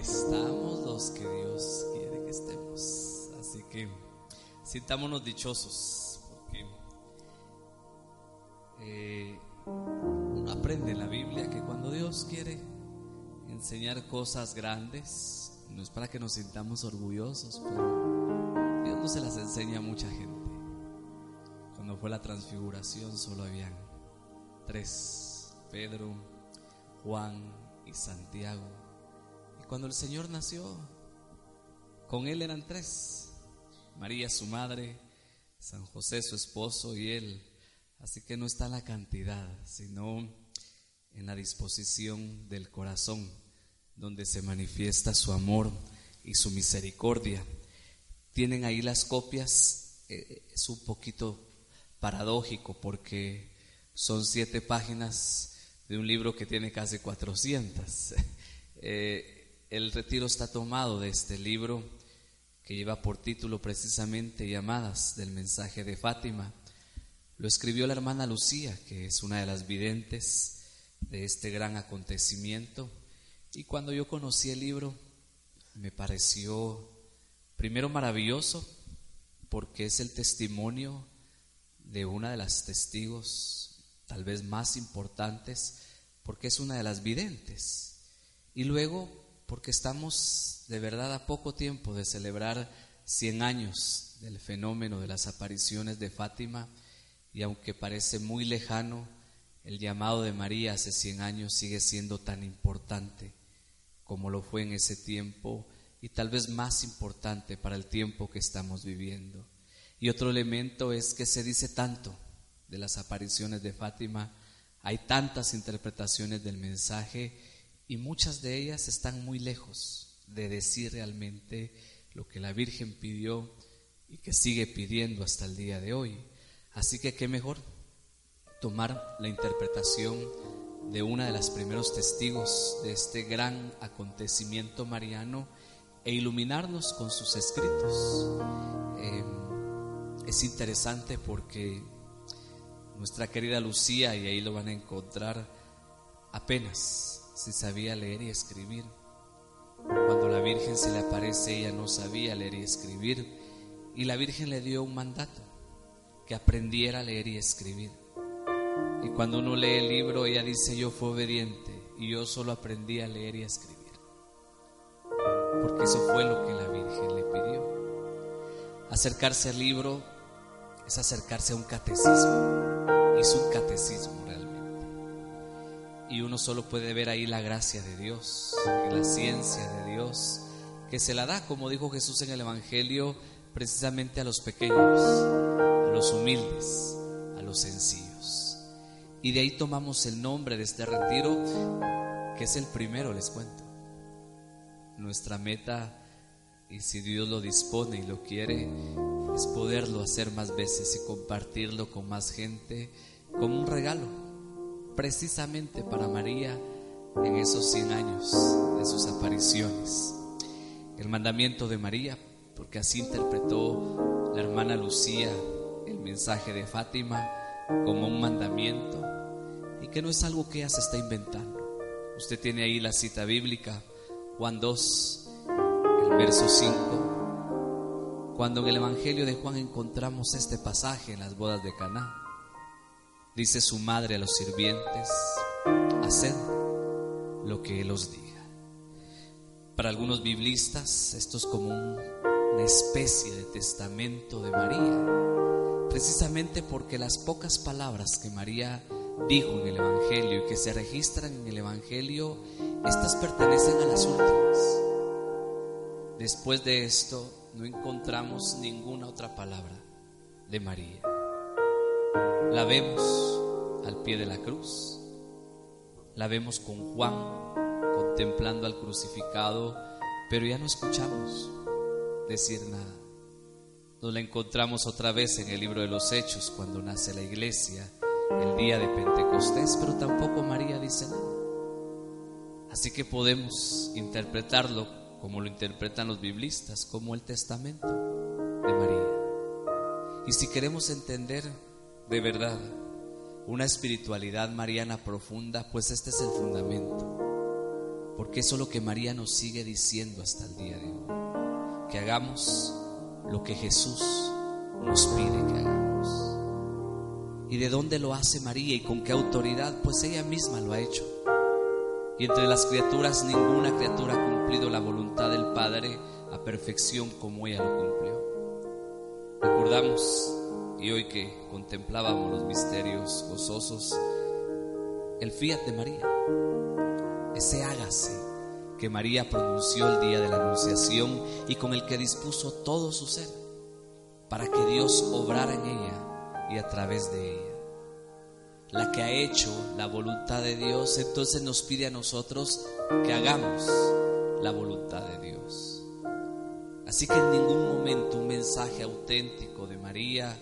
Estamos los que Dios quiere que estemos. Así que sintámonos dichosos. Porque eh, uno aprende en la Biblia que cuando Dios quiere enseñar cosas grandes, no es para que nos sintamos orgullosos, pero Dios no se las enseña a mucha gente. Cuando fue la transfiguración solo habían tres, Pedro, Juan y Santiago. Cuando el Señor nació, con él eran tres, María su madre, San José su esposo y él. Así que no está la cantidad, sino en la disposición del corazón donde se manifiesta su amor y su misericordia. Tienen ahí las copias, eh, es un poquito paradójico porque son siete páginas de un libro que tiene casi 400. Eh, el retiro está tomado de este libro que lleva por título precisamente Llamadas del mensaje de Fátima. Lo escribió la hermana Lucía, que es una de las videntes de este gran acontecimiento. Y cuando yo conocí el libro, me pareció primero maravilloso porque es el testimonio de una de las testigos tal vez más importantes, porque es una de las videntes. Y luego porque estamos de verdad a poco tiempo de celebrar 100 años del fenómeno de las apariciones de Fátima y aunque parece muy lejano, el llamado de María hace 100 años sigue siendo tan importante como lo fue en ese tiempo y tal vez más importante para el tiempo que estamos viviendo. Y otro elemento es que se dice tanto de las apariciones de Fátima, hay tantas interpretaciones del mensaje y muchas de ellas están muy lejos de decir realmente lo que la Virgen pidió y que sigue pidiendo hasta el día de hoy. Así que qué mejor tomar la interpretación de una de las primeros testigos de este gran acontecimiento mariano e iluminarnos con sus escritos. Eh, es interesante porque nuestra querida Lucía, y ahí lo van a encontrar, apenas si sabía leer y escribir. Cuando la Virgen se le aparece, ella no sabía leer y escribir, y la Virgen le dio un mandato, que aprendiera a leer y escribir. Y cuando uno lee el libro, ella dice, yo fui obediente y yo solo aprendí a leer y a escribir. Porque eso fue lo que la Virgen le pidió. Acercarse al libro es acercarse a un catecismo. Es un catecismo. Y uno solo puede ver ahí la gracia de Dios la ciencia de Dios que se la da, como dijo Jesús en el Evangelio, precisamente a los pequeños, a los humildes, a los sencillos. Y de ahí tomamos el nombre de este retiro, que es el primero, les cuento. Nuestra meta, y si Dios lo dispone y lo quiere, es poderlo hacer más veces y compartirlo con más gente como un regalo, precisamente para María en esos 100 años de sus apariciones. El mandamiento de María, porque así interpretó la hermana Lucía el mensaje de Fátima como un mandamiento y que no es algo que ella se está inventando. Usted tiene ahí la cita bíblica, Juan 2, el verso 5, cuando en el Evangelio de Juan encontramos este pasaje en las bodas de Caná. Dice su madre a los sirvientes, haced lo que él os diga. Para algunos biblistas esto es como una especie de testamento de María, precisamente porque las pocas palabras que María dijo en el Evangelio y que se registran en el Evangelio, estas pertenecen a las últimas. Después de esto no encontramos ninguna otra palabra de María. La vemos al pie de la cruz, La vemos con Juan contemplando al crucificado, pero ya no escuchamos decir nada. Nos la encontramos otra vez en el libro de los Hechos cuando nace la iglesia el día de Pentecostés, pero tampoco María dice nada. Así que podemos interpretarlo como lo interpretan los biblistas, como el testamento de María. Y si queremos entender de verdad una espiritualidad mariana profunda, pues este es el fundamento. Porque eso es lo que María nos sigue diciendo hasta el día de hoy. Que hagamos lo que Jesús nos pide que hagamos. ¿Y de dónde lo hace María y con qué autoridad? Pues ella misma lo ha hecho. Y entre las criaturas ninguna criatura ha cumplido la voluntad del Padre a perfección como ella lo cumplió. Recordamos, y hoy que contemplábamos los misterios gozosos, el fiat de María, ese hágase que María pronunció el día de la Anunciación y con el que dispuso todo su ser para que Dios obrara en ella y a través de ella. La que ha hecho la voluntad de Dios, entonces nos pide a nosotros que hagamos la voluntad de Dios. Así que en ningún momento un mensaje auténtico de María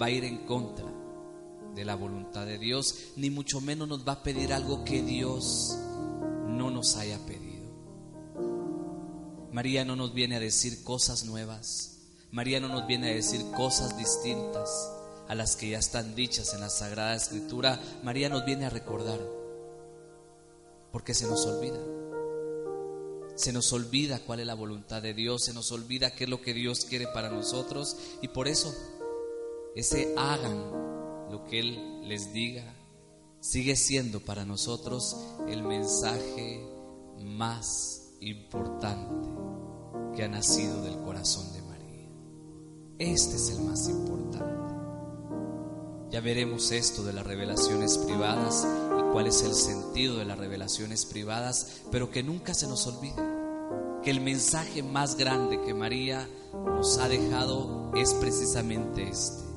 va a ir en contra de la voluntad de Dios, ni mucho menos nos va a pedir algo que Dios no nos haya pedido. María no nos viene a decir cosas nuevas, María no nos viene a decir cosas distintas a las que ya están dichas en la Sagrada Escritura, María nos viene a recordar, porque se nos olvida. Se nos olvida cuál es la voluntad de Dios, se nos olvida qué es lo que Dios quiere para nosotros y por eso ese hagan lo que Él les diga sigue siendo para nosotros el mensaje más importante que ha nacido del corazón de María. Este es el más importante. Ya veremos esto de las revelaciones privadas y cuál es el sentido de las revelaciones privadas, pero que nunca se nos olvide que el mensaje más grande que María nos ha dejado es precisamente este,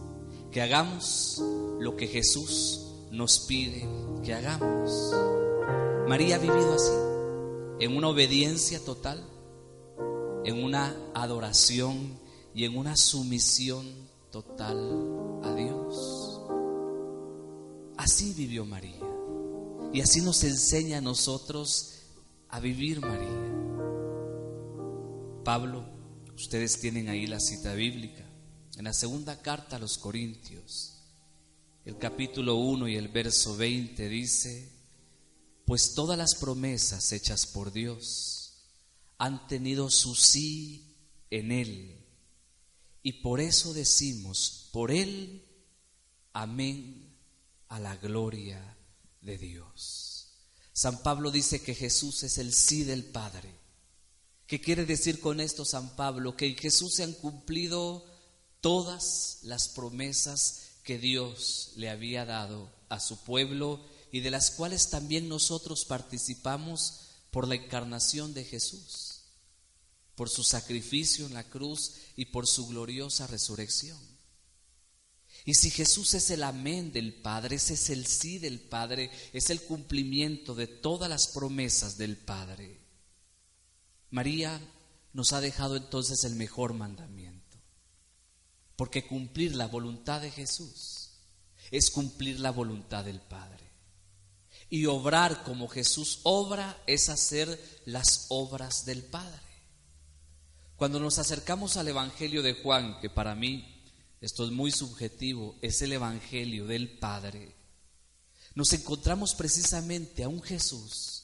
que hagamos lo que Jesús nos pide que hagamos. María ha vivido así, en una obediencia total, en una adoración y en una sumisión total a Dios. Así vivió María. Y así nos enseña a nosotros a vivir María. Pablo, ustedes tienen ahí la cita bíblica, en la segunda carta a los Corintios, el capítulo 1 y el verso 20 dice, pues todas las promesas hechas por Dios han tenido su sí en Él. Y por eso decimos, por Él, amén a la gloria de Dios. San Pablo dice que Jesús es el sí del Padre. ¿Qué quiere decir con esto San Pablo? Que en Jesús se han cumplido todas las promesas que Dios le había dado a su pueblo y de las cuales también nosotros participamos por la encarnación de Jesús, por su sacrificio en la cruz y por su gloriosa resurrección. Y si Jesús es el amén del Padre, ese es el sí del Padre, es el cumplimiento de todas las promesas del Padre. María nos ha dejado entonces el mejor mandamiento, porque cumplir la voluntad de Jesús es cumplir la voluntad del Padre. Y obrar como Jesús obra es hacer las obras del Padre. Cuando nos acercamos al Evangelio de Juan, que para mí esto es muy subjetivo, es el Evangelio del Padre, nos encontramos precisamente a un Jesús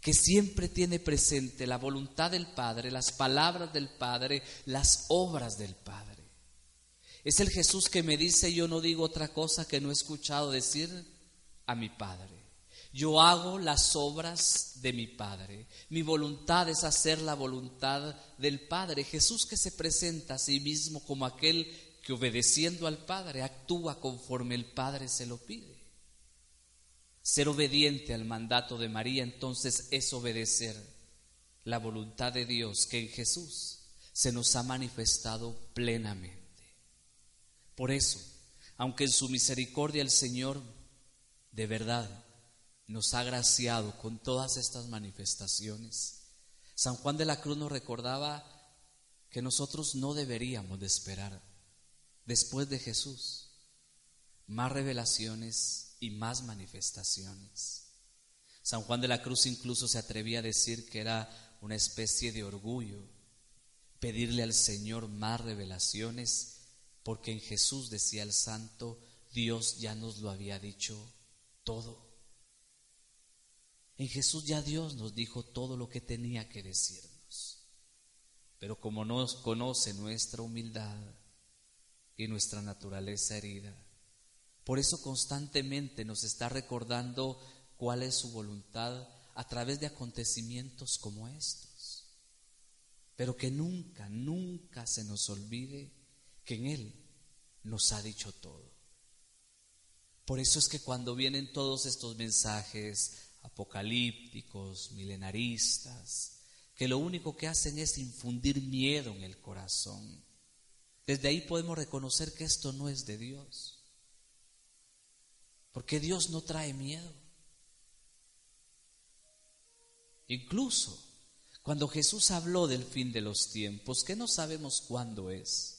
que siempre tiene presente la voluntad del Padre, las palabras del Padre, las obras del Padre. Es el Jesús que me dice, yo no digo otra cosa que no he escuchado decir a mi Padre. Yo hago las obras de mi Padre. Mi voluntad es hacer la voluntad del Padre. Jesús que se presenta a sí mismo como aquel que obedeciendo al Padre actúa conforme el Padre se lo pide. Ser obediente al mandato de María entonces es obedecer la voluntad de Dios que en Jesús se nos ha manifestado plenamente. Por eso, aunque en su misericordia el Señor de verdad nos ha graciado con todas estas manifestaciones. San Juan de la Cruz nos recordaba que nosotros no deberíamos de esperar después de Jesús más revelaciones y más manifestaciones. San Juan de la Cruz incluso se atrevía a decir que era una especie de orgullo pedirle al Señor más revelaciones, porque en Jesús, decía el santo, Dios ya nos lo había dicho todo. En Jesús ya Dios nos dijo todo lo que tenía que decirnos. Pero como nos conoce nuestra humildad y nuestra naturaleza herida, por eso constantemente nos está recordando cuál es su voluntad a través de acontecimientos como estos. Pero que nunca, nunca se nos olvide que en Él nos ha dicho todo. Por eso es que cuando vienen todos estos mensajes apocalípticos, milenaristas, que lo único que hacen es infundir miedo en el corazón, desde ahí podemos reconocer que esto no es de Dios. Porque Dios no trae miedo. Incluso cuando Jesús habló del fin de los tiempos, que no sabemos cuándo es,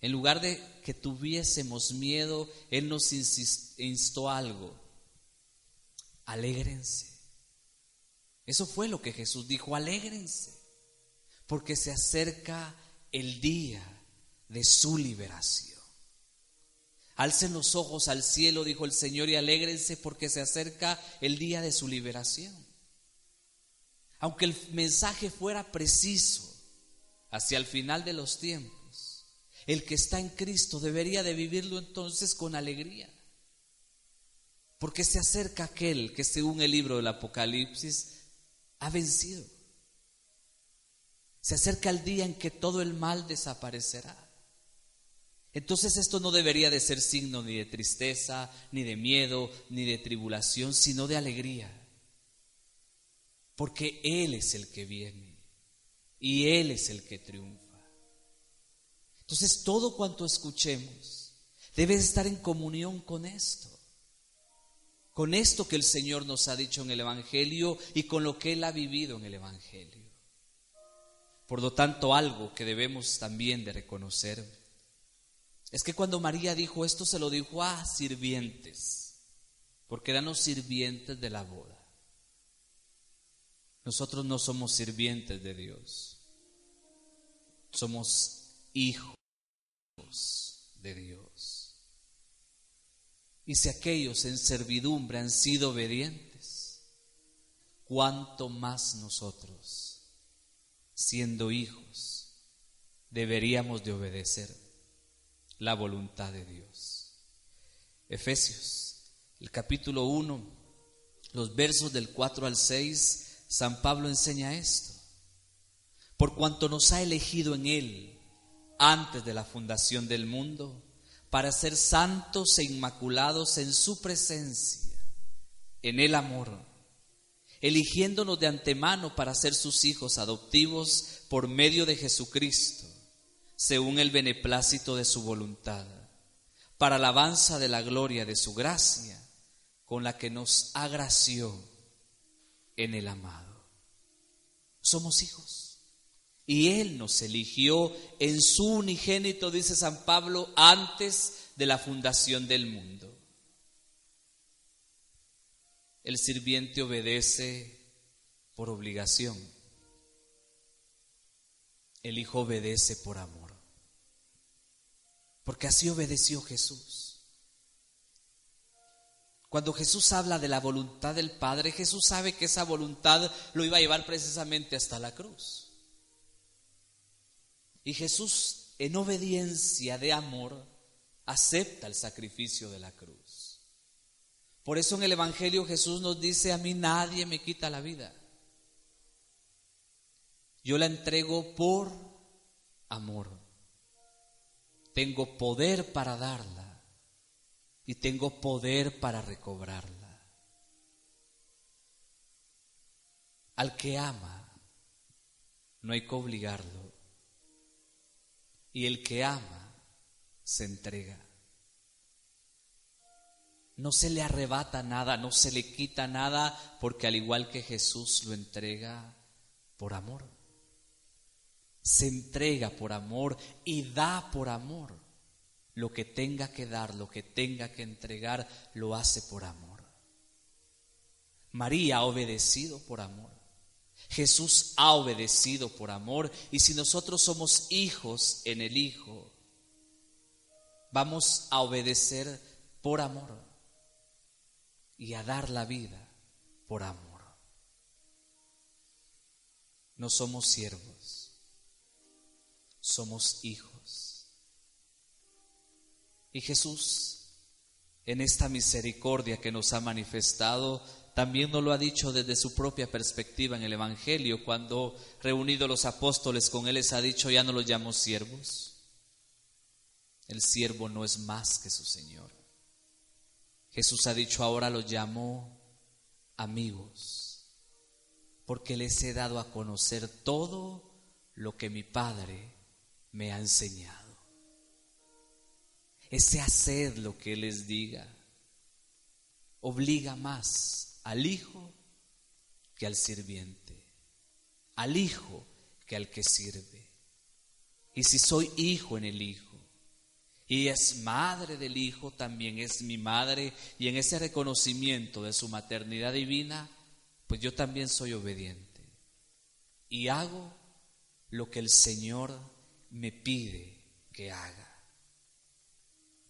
en lugar de que tuviésemos miedo, Él nos instó algo. Alégrense. Eso fue lo que Jesús dijo, alégrense, porque se acerca el día de su liberación. Alcen los ojos al cielo, dijo el Señor, y alégrense porque se acerca el día de su liberación. Aunque el mensaje fuera preciso hacia el final de los tiempos, el que está en Cristo debería de vivirlo entonces con alegría. Porque se acerca aquel que según el libro del Apocalipsis ha vencido. Se acerca el día en que todo el mal desaparecerá. Entonces esto no debería de ser signo ni de tristeza, ni de miedo, ni de tribulación, sino de alegría. Porque Él es el que viene y Él es el que triunfa. Entonces todo cuanto escuchemos debe estar en comunión con esto, con esto que el Señor nos ha dicho en el Evangelio y con lo que Él ha vivido en el Evangelio. Por lo tanto, algo que debemos también de reconocer es que cuando María dijo esto se lo dijo a sirvientes, porque eran los sirvientes de la boda. Nosotros no somos sirvientes de Dios, somos hijos de Dios. Y si aquellos en servidumbre han sido obedientes, cuánto más nosotros, siendo hijos, deberíamos de obedecer la voluntad de Dios. Efesios, el capítulo 1, los versos del 4 al 6, San Pablo enseña esto. Por cuanto nos ha elegido en Él antes de la fundación del mundo, para ser santos e inmaculados en su presencia, en el amor, eligiéndonos de antemano para ser sus hijos adoptivos por medio de Jesucristo según el beneplácito de su voluntad, para alabanza de la gloria de su gracia, con la que nos agració en el amado. Somos hijos. Y Él nos eligió en su unigénito, dice San Pablo, antes de la fundación del mundo. El sirviente obedece por obligación. El Hijo obedece por amor porque así obedeció Jesús. Cuando Jesús habla de la voluntad del Padre, Jesús sabe que esa voluntad lo iba a llevar precisamente hasta la cruz. Y Jesús, en obediencia de amor, acepta el sacrificio de la cruz. Por eso en el Evangelio Jesús nos dice, a mí nadie me quita la vida. Yo la entrego por amor. Tengo poder para darla y tengo poder para recobrarla. Al que ama, no hay que obligarlo. Y el que ama, se entrega. No se le arrebata nada, no se le quita nada, porque al igual que Jesús lo entrega por amor. Se entrega por amor y da por amor. Lo que tenga que dar, lo que tenga que entregar, lo hace por amor. María ha obedecido por amor. Jesús ha obedecido por amor y si nosotros somos hijos en el Hijo, vamos a obedecer por amor y a dar la vida por amor. No somos siervos, somos hijos. Y Jesús, en esta misericordia que nos ha manifestado, también nos lo ha dicho desde su propia perspectiva en el Evangelio, cuando reunido los apóstoles con él les ha dicho, ya no los llamo siervos. El siervo no es más que su Señor. Jesús ha dicho, ahora los llamo amigos, porque les he dado a conocer todo lo que mi Padre me ha enseñado. Ese hacer lo que les diga obliga más al hijo que al sirviente, al hijo que al que sirve. Y si soy hijo en el hijo, y es madre del hijo, también es mi madre, y en ese reconocimiento de su maternidad divina, pues yo también soy obediente. Y hago lo que el Señor me pide que haga.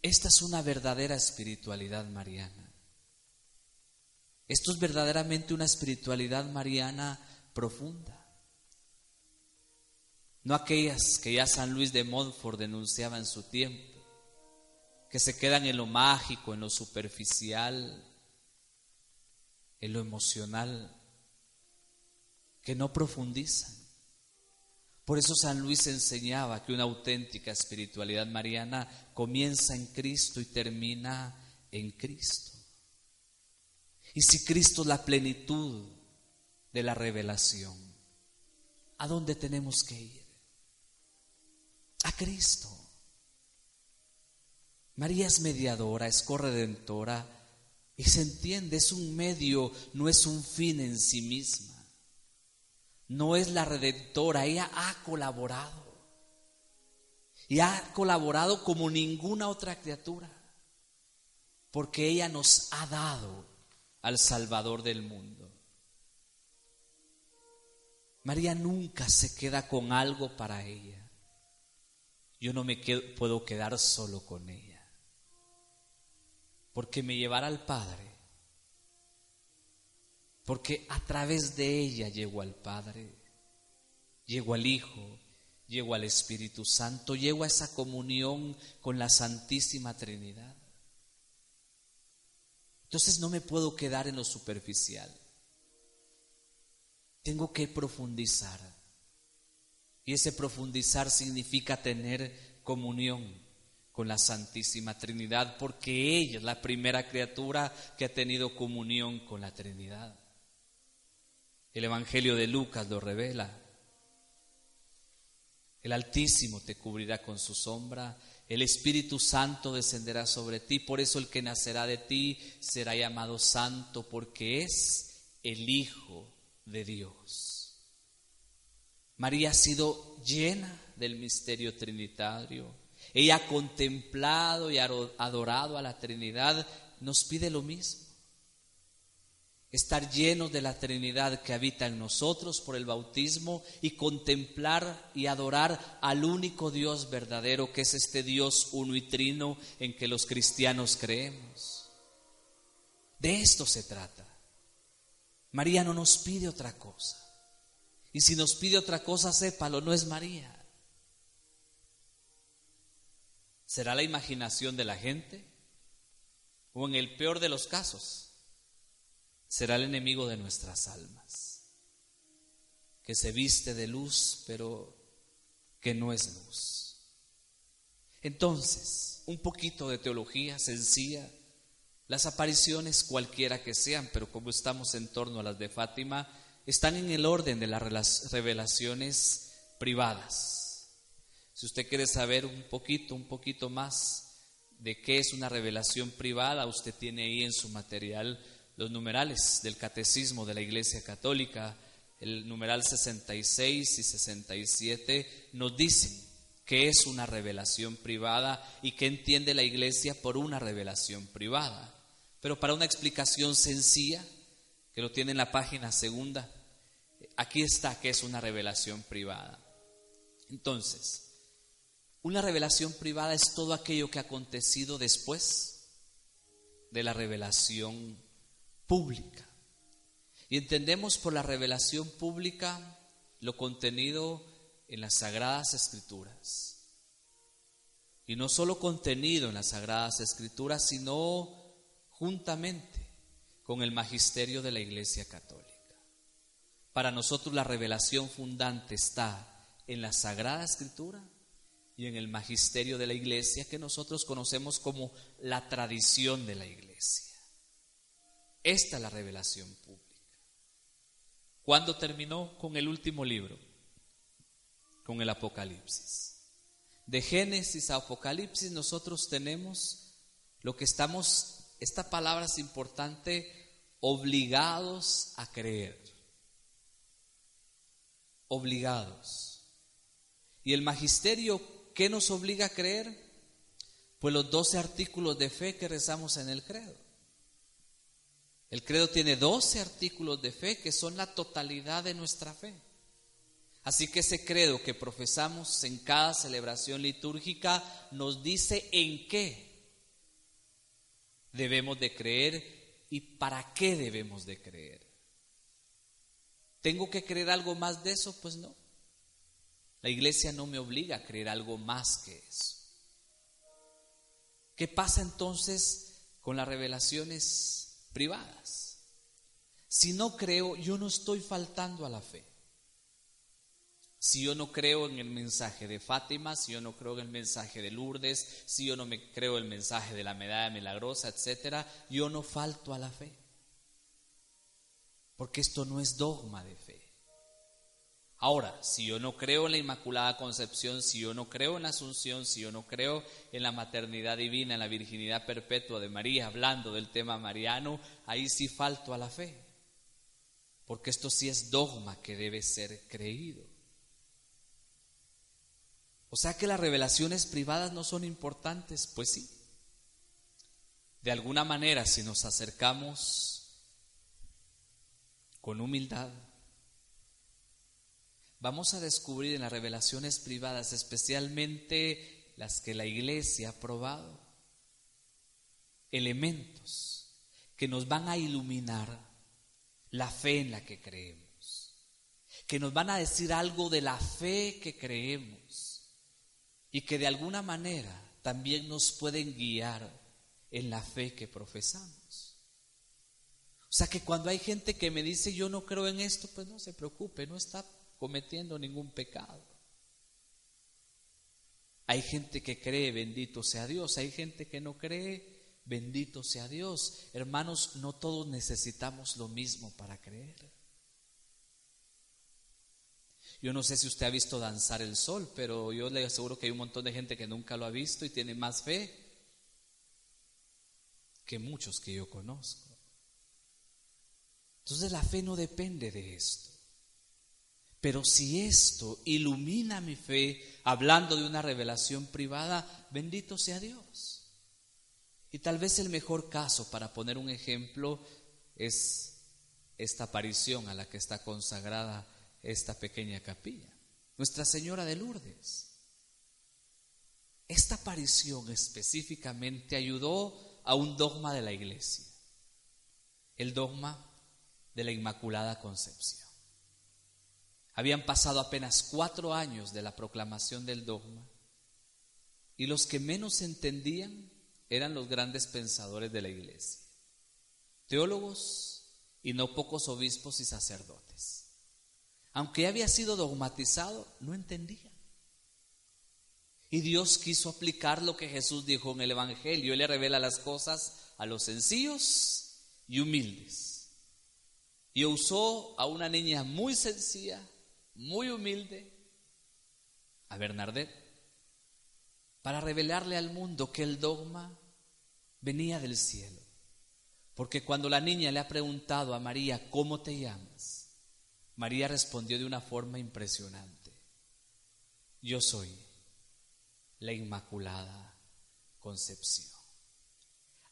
Esta es una verdadera espiritualidad mariana. Esto es verdaderamente una espiritualidad mariana profunda. No aquellas que ya San Luis de Montfort denunciaba en su tiempo, que se quedan en lo mágico, en lo superficial, en lo emocional, que no profundizan. Por eso San Luis enseñaba que una auténtica espiritualidad mariana comienza en Cristo y termina en Cristo. Y si Cristo es la plenitud de la revelación, ¿a dónde tenemos que ir? A Cristo. María es mediadora, es corredentora y se entiende, es un medio, no es un fin en sí misma. No es la redentora, ella ha colaborado. Y ha colaborado como ninguna otra criatura, porque ella nos ha dado al Salvador del mundo. María nunca se queda con algo para ella. Yo no me puedo quedar solo con ella, porque me llevará al Padre, porque a través de ella llego al Padre, llego al Hijo, llego al Espíritu Santo, llego a esa comunión con la Santísima Trinidad. Entonces no me puedo quedar en lo superficial. Tengo que profundizar. Y ese profundizar significa tener comunión con la Santísima Trinidad, porque ella es la primera criatura que ha tenido comunión con la Trinidad. El Evangelio de Lucas lo revela. El Altísimo te cubrirá con su sombra el Espíritu Santo descenderá sobre ti, por eso el que nacerá de ti será llamado santo, porque es el Hijo de Dios. María ha sido llena del misterio trinitario. Ella ha contemplado y adorado a la Trinidad. Nos pide lo mismo estar llenos de la Trinidad que habita en nosotros por el bautismo y contemplar y adorar al único Dios verdadero que es este Dios uno y trino en que los cristianos creemos. De esto se trata. María no nos pide otra cosa. Y si nos pide otra cosa, sépalo, no es María. ¿Será la imaginación de la gente? O en el peor de los casos, será el enemigo de nuestras almas, que se viste de luz, pero que no es luz. Entonces, un poquito de teología sencilla, las apariciones cualquiera que sean, pero como estamos en torno a las de Fátima, están en el orden de las revelaciones privadas. Si usted quiere saber un poquito, un poquito más de qué es una revelación privada, usted tiene ahí en su material los numerales del catecismo de la Iglesia Católica, el numeral 66 y 67 nos dicen qué es una revelación privada y qué entiende la Iglesia por una revelación privada. Pero para una explicación sencilla, que lo tiene en la página segunda, aquí está qué es una revelación privada. Entonces, una revelación privada es todo aquello que ha acontecido después de la revelación pública. Y entendemos por la revelación pública lo contenido en las sagradas escrituras. Y no solo contenido en las sagradas escrituras, sino juntamente con el magisterio de la Iglesia Católica. Para nosotros la revelación fundante está en la sagrada escritura y en el magisterio de la Iglesia que nosotros conocemos como la tradición de la Iglesia. Esta es la revelación pública. ¿Cuándo terminó con el último libro? Con el Apocalipsis. De Génesis a Apocalipsis nosotros tenemos lo que estamos, esta palabra es importante, obligados a creer. Obligados. Y el magisterio, ¿qué nos obliga a creer? Pues los doce artículos de fe que rezamos en el credo. El credo tiene 12 artículos de fe que son la totalidad de nuestra fe. Así que ese credo que profesamos en cada celebración litúrgica nos dice en qué debemos de creer y para qué debemos de creer. ¿Tengo que creer algo más de eso? Pues no. La iglesia no me obliga a creer algo más que eso. ¿Qué pasa entonces con las revelaciones privadas. Si no creo, yo no estoy faltando a la fe. Si yo no creo en el mensaje de Fátima, si yo no creo en el mensaje de Lourdes, si yo no me creo el mensaje de la medalla milagrosa, etcétera, yo no falto a la fe. Porque esto no es dogma de fe. Ahora, si yo no creo en la Inmaculada Concepción, si yo no creo en la Asunción, si yo no creo en la maternidad divina, en la virginidad perpetua de María, hablando del tema mariano, ahí sí falto a la fe. Porque esto sí es dogma que debe ser creído. O sea que las revelaciones privadas no son importantes, pues sí. De alguna manera, si nos acercamos con humildad, vamos a descubrir en las revelaciones privadas, especialmente las que la iglesia ha probado, elementos que nos van a iluminar la fe en la que creemos, que nos van a decir algo de la fe que creemos y que de alguna manera también nos pueden guiar en la fe que profesamos. O sea que cuando hay gente que me dice yo no creo en esto, pues no se preocupe, no está cometiendo ningún pecado. Hay gente que cree, bendito sea Dios, hay gente que no cree, bendito sea Dios. Hermanos, no todos necesitamos lo mismo para creer. Yo no sé si usted ha visto danzar el sol, pero yo le aseguro que hay un montón de gente que nunca lo ha visto y tiene más fe que muchos que yo conozco. Entonces la fe no depende de esto. Pero si esto ilumina mi fe, hablando de una revelación privada, bendito sea Dios. Y tal vez el mejor caso, para poner un ejemplo, es esta aparición a la que está consagrada esta pequeña capilla, Nuestra Señora de Lourdes. Esta aparición específicamente ayudó a un dogma de la iglesia, el dogma de la Inmaculada Concepción. Habían pasado apenas cuatro años de la proclamación del dogma y los que menos entendían eran los grandes pensadores de la iglesia, teólogos y no pocos obispos y sacerdotes. Aunque había sido dogmatizado, no entendían. Y Dios quiso aplicar lo que Jesús dijo en el Evangelio. Él le revela las cosas a los sencillos y humildes. Y usó a una niña muy sencilla muy humilde a Bernardet. para revelarle al mundo que el dogma venía del cielo. Porque cuando la niña le ha preguntado a María, ¿cómo te llamas? María respondió de una forma impresionante. Yo soy la Inmaculada Concepción.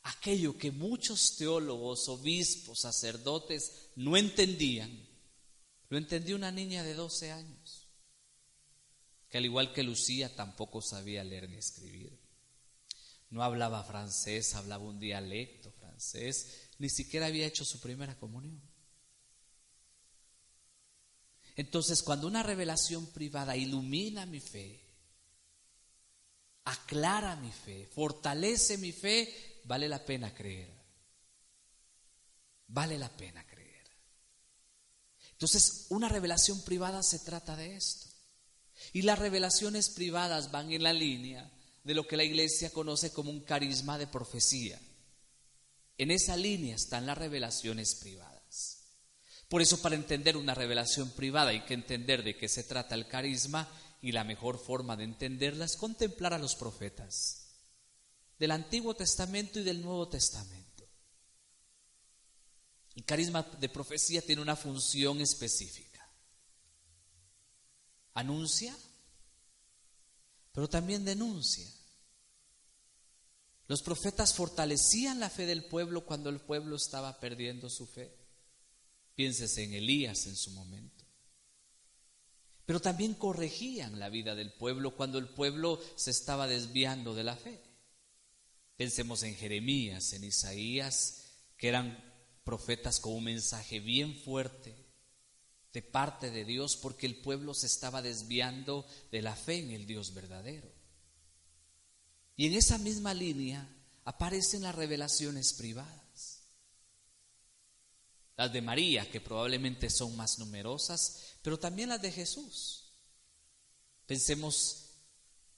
Aquello que muchos teólogos, obispos, sacerdotes no entendían, lo entendió una niña de 12 años, que al igual que Lucía tampoco sabía leer ni escribir. No hablaba francés, hablaba un dialecto francés, ni siquiera había hecho su primera comunión. Entonces, cuando una revelación privada ilumina mi fe, aclara mi fe, fortalece mi fe, vale la pena creer. Vale la pena creer. Entonces, una revelación privada se trata de esto. Y las revelaciones privadas van en la línea de lo que la iglesia conoce como un carisma de profecía. En esa línea están las revelaciones privadas. Por eso para entender una revelación privada hay que entender de qué se trata el carisma y la mejor forma de entenderla es contemplar a los profetas del Antiguo Testamento y del Nuevo Testamento. El carisma de profecía tiene una función específica. Anuncia, pero también denuncia. Los profetas fortalecían la fe del pueblo cuando el pueblo estaba perdiendo su fe. Piénsese en Elías en su momento. Pero también corregían la vida del pueblo cuando el pueblo se estaba desviando de la fe. Pensemos en Jeremías, en Isaías, que eran profetas con un mensaje bien fuerte de parte de Dios porque el pueblo se estaba desviando de la fe en el Dios verdadero. Y en esa misma línea aparecen las revelaciones privadas. Las de María, que probablemente son más numerosas, pero también las de Jesús. Pensemos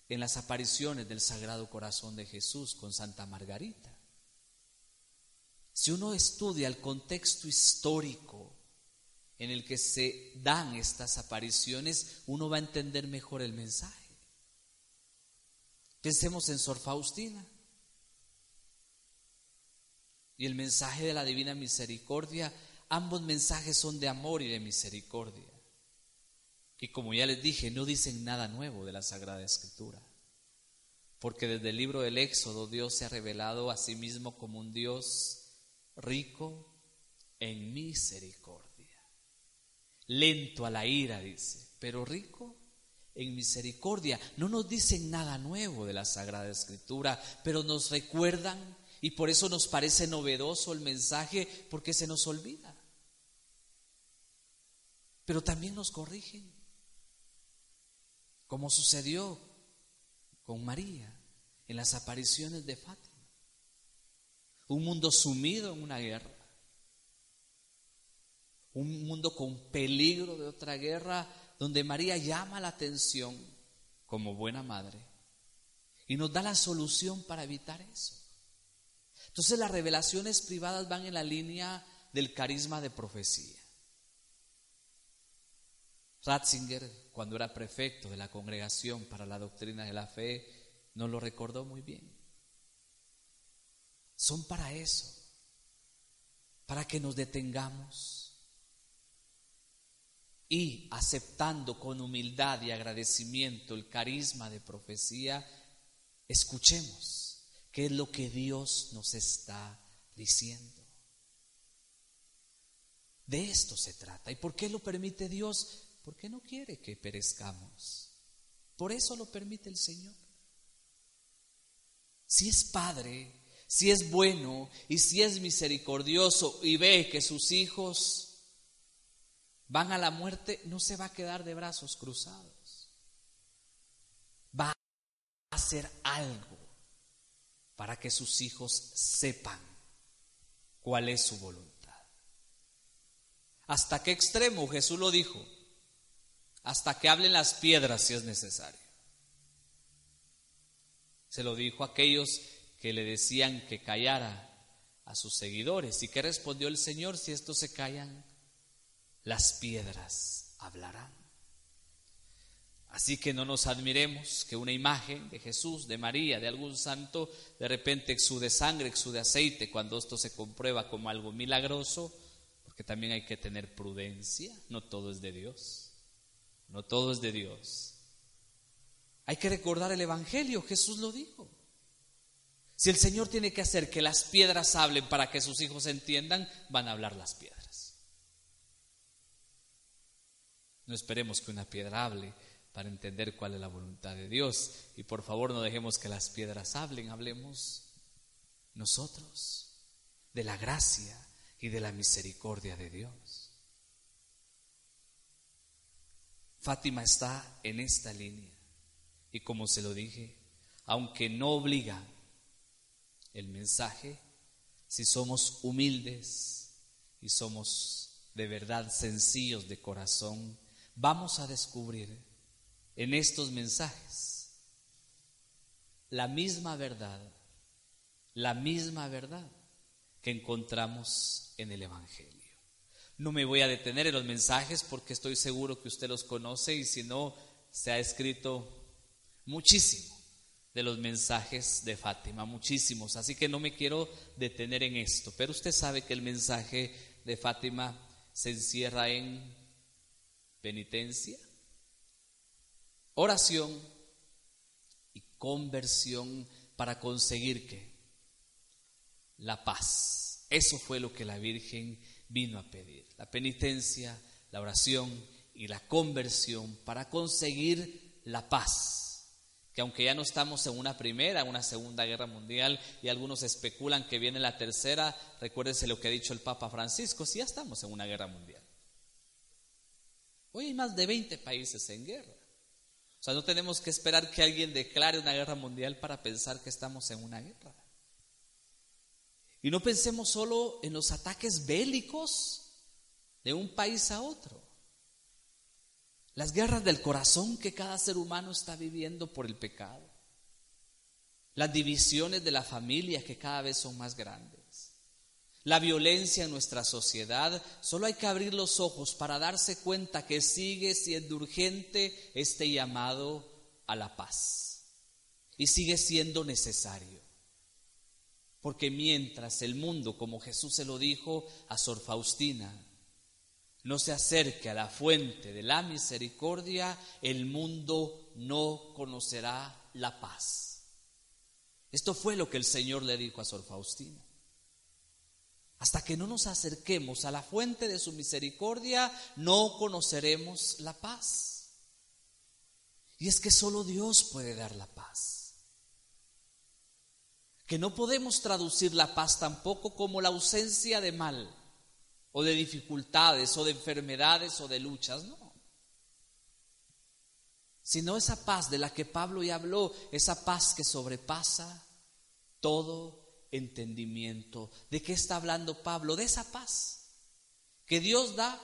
en las apariciones del Sagrado Corazón de Jesús con Santa Margarita. Si uno estudia el contexto histórico en el que se dan estas apariciones, uno va a entender mejor el mensaje. Pensemos en Sor Faustina. Y el mensaje de la divina misericordia, ambos mensajes son de amor y de misericordia. Y como ya les dije, no dicen nada nuevo de la Sagrada Escritura. Porque desde el libro del Éxodo Dios se ha revelado a sí mismo como un Dios rico en misericordia. Lento a la ira, dice, pero rico en misericordia. No nos dicen nada nuevo de la Sagrada Escritura, pero nos recuerdan y por eso nos parece novedoso el mensaje porque se nos olvida. Pero también nos corrigen, como sucedió con María en las apariciones de Fátima. Un mundo sumido en una guerra. Un mundo con peligro de otra guerra donde María llama la atención como buena madre y nos da la solución para evitar eso. Entonces las revelaciones privadas van en la línea del carisma de profecía. Ratzinger, cuando era prefecto de la Congregación para la Doctrina de la Fe, nos lo recordó muy bien. Son para eso, para que nos detengamos y aceptando con humildad y agradecimiento el carisma de profecía, escuchemos qué es lo que Dios nos está diciendo. De esto se trata. ¿Y por qué lo permite Dios? Porque no quiere que perezcamos. Por eso lo permite el Señor. Si es Padre, si es bueno y si es misericordioso y ve que sus hijos van a la muerte, no se va a quedar de brazos cruzados. Va a hacer algo para que sus hijos sepan cuál es su voluntad. ¿Hasta qué extremo? Jesús lo dijo. Hasta que hablen las piedras si es necesario. Se lo dijo a aquellos que le decían que callara a sus seguidores. ¿Y qué respondió el Señor si estos se callan? Las piedras hablarán. Así que no nos admiremos que una imagen de Jesús, de María, de algún santo, de repente exude sangre, exude aceite, cuando esto se comprueba como algo milagroso, porque también hay que tener prudencia, no todo es de Dios, no todo es de Dios. Hay que recordar el Evangelio, Jesús lo dijo. Si el Señor tiene que hacer que las piedras hablen para que sus hijos entiendan, van a hablar las piedras. No esperemos que una piedra hable para entender cuál es la voluntad de Dios. Y por favor no dejemos que las piedras hablen, hablemos nosotros de la gracia y de la misericordia de Dios. Fátima está en esta línea. Y como se lo dije, aunque no obliga el mensaje, si somos humildes y somos de verdad sencillos de corazón, vamos a descubrir en estos mensajes la misma verdad, la misma verdad que encontramos en el Evangelio. No me voy a detener en los mensajes porque estoy seguro que usted los conoce y si no, se ha escrito muchísimo de los mensajes de Fátima, muchísimos. Así que no me quiero detener en esto, pero usted sabe que el mensaje de Fátima se encierra en penitencia, oración y conversión para conseguir que la paz. Eso fue lo que la Virgen vino a pedir. La penitencia, la oración y la conversión para conseguir la paz que aunque ya no estamos en una primera, una segunda guerra mundial y algunos especulan que viene la tercera, recuérdense lo que ha dicho el Papa Francisco, si ya estamos en una guerra mundial. Hoy hay más de 20 países en guerra. O sea, no tenemos que esperar que alguien declare una guerra mundial para pensar que estamos en una guerra. Y no pensemos solo en los ataques bélicos de un país a otro las guerras del corazón que cada ser humano está viviendo por el pecado, las divisiones de la familia que cada vez son más grandes, la violencia en nuestra sociedad, solo hay que abrir los ojos para darse cuenta que sigue siendo urgente este llamado a la paz y sigue siendo necesario. Porque mientras el mundo, como Jesús se lo dijo a Sor Faustina, no se acerque a la fuente de la misericordia, el mundo no conocerá la paz. Esto fue lo que el Señor le dijo a Sor Faustina. Hasta que no nos acerquemos a la fuente de su misericordia, no conoceremos la paz. Y es que solo Dios puede dar la paz. Que no podemos traducir la paz tampoco como la ausencia de mal o de dificultades o de enfermedades o de luchas, no. Sino esa paz de la que Pablo ya habló, esa paz que sobrepasa todo entendimiento. ¿De qué está hablando Pablo? De esa paz que Dios da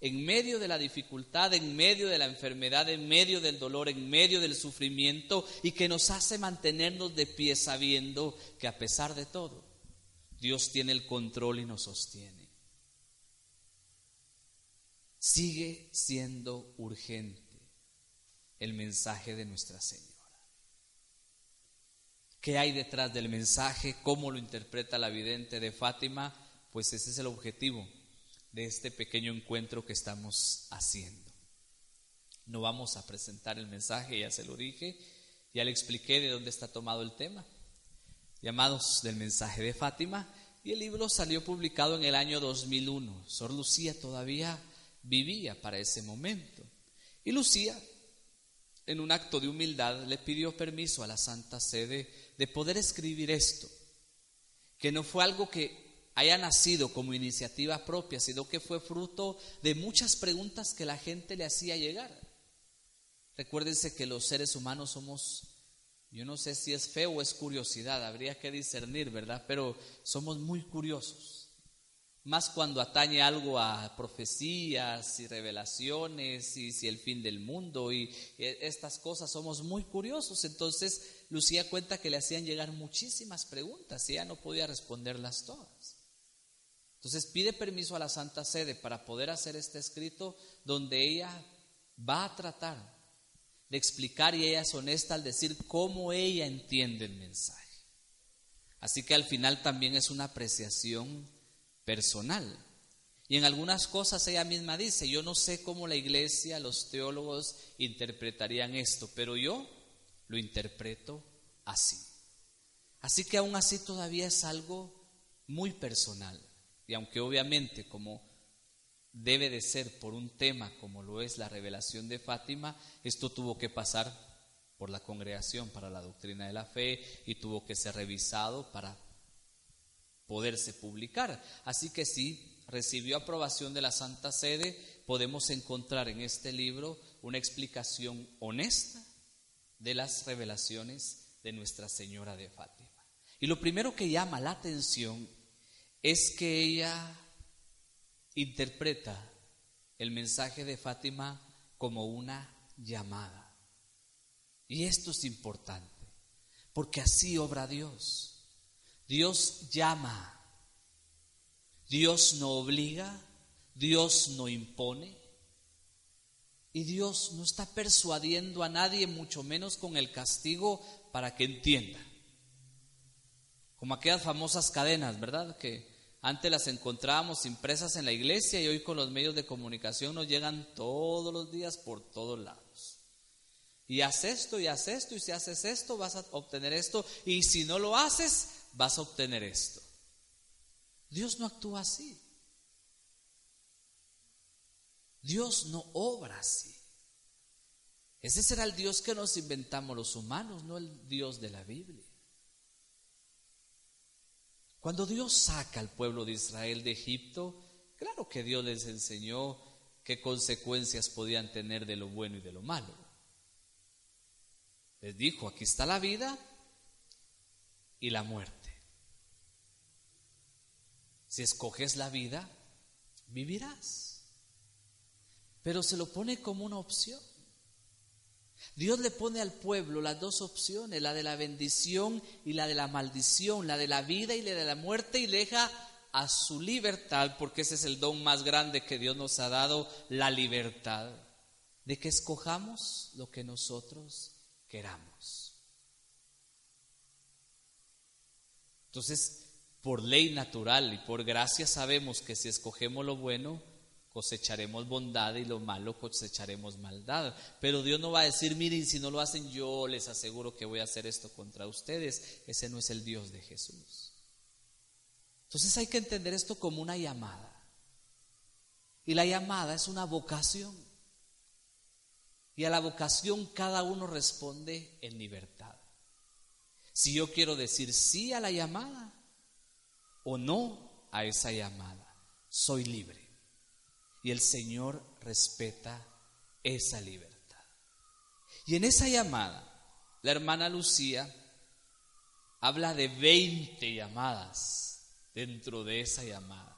en medio de la dificultad, en medio de la enfermedad, en medio del dolor, en medio del sufrimiento y que nos hace mantenernos de pie sabiendo que a pesar de todo, Dios tiene el control y nos sostiene sigue siendo urgente el mensaje de Nuestra Señora. ¿Qué hay detrás del mensaje? ¿Cómo lo interpreta la vidente de Fátima? Pues ese es el objetivo de este pequeño encuentro que estamos haciendo. No vamos a presentar el mensaje, ya se lo dije, ya le expliqué de dónde está tomado el tema, llamados del mensaje de Fátima, y el libro salió publicado en el año 2001. Sor Lucía todavía vivía para ese momento. Y Lucía, en un acto de humildad, le pidió permiso a la Santa Sede de poder escribir esto, que no fue algo que haya nacido como iniciativa propia, sino que fue fruto de muchas preguntas que la gente le hacía llegar. Recuérdense que los seres humanos somos, yo no sé si es fe o es curiosidad, habría que discernir, ¿verdad? Pero somos muy curiosos más cuando atañe algo a profecías y revelaciones y si el fin del mundo y estas cosas somos muy curiosos. Entonces Lucía cuenta que le hacían llegar muchísimas preguntas y ella no podía responderlas todas. Entonces pide permiso a la Santa Sede para poder hacer este escrito donde ella va a tratar de explicar y ella es honesta al decir cómo ella entiende el mensaje. Así que al final también es una apreciación personal. Y en algunas cosas ella misma dice, yo no sé cómo la iglesia, los teólogos interpretarían esto, pero yo lo interpreto así. Así que aún así todavía es algo muy personal. Y aunque obviamente como debe de ser por un tema como lo es la revelación de Fátima, esto tuvo que pasar por la congregación para la doctrina de la fe y tuvo que ser revisado para poderse publicar. Así que sí, recibió aprobación de la Santa Sede, podemos encontrar en este libro una explicación honesta de las revelaciones de Nuestra Señora de Fátima. Y lo primero que llama la atención es que ella interpreta el mensaje de Fátima como una llamada. Y esto es importante, porque así obra Dios. Dios llama Dios no obliga, Dios no impone y Dios no está persuadiendo a nadie, mucho menos con el castigo, para que entienda. Como aquellas famosas cadenas, ¿verdad? Que antes las encontrábamos impresas en la iglesia y hoy con los medios de comunicación nos llegan todos los días por todos lados. Y haz esto y haz esto y si haces esto vas a obtener esto y si no lo haces vas a obtener esto. Dios no actúa así. Dios no obra así. Ese será el Dios que nos inventamos los humanos, no el Dios de la Biblia. Cuando Dios saca al pueblo de Israel de Egipto, claro que Dios les enseñó qué consecuencias podían tener de lo bueno y de lo malo. Les dijo, aquí está la vida y la muerte. Si escoges la vida, vivirás. Pero se lo pone como una opción. Dios le pone al pueblo las dos opciones, la de la bendición y la de la maldición, la de la vida y la de la muerte, y le deja a su libertad, porque ese es el don más grande que Dios nos ha dado, la libertad, de que escojamos lo que nosotros queramos. Entonces, por ley natural y por gracia sabemos que si escogemos lo bueno, cosecharemos bondad y lo malo cosecharemos maldad. Pero Dios no va a decir, miren, si no lo hacen yo les aseguro que voy a hacer esto contra ustedes. Ese no es el Dios de Jesús. Entonces hay que entender esto como una llamada. Y la llamada es una vocación. Y a la vocación cada uno responde en libertad. Si yo quiero decir sí a la llamada, o no a esa llamada. Soy libre. Y el Señor respeta esa libertad. Y en esa llamada, la hermana Lucía habla de 20 llamadas dentro de esa llamada.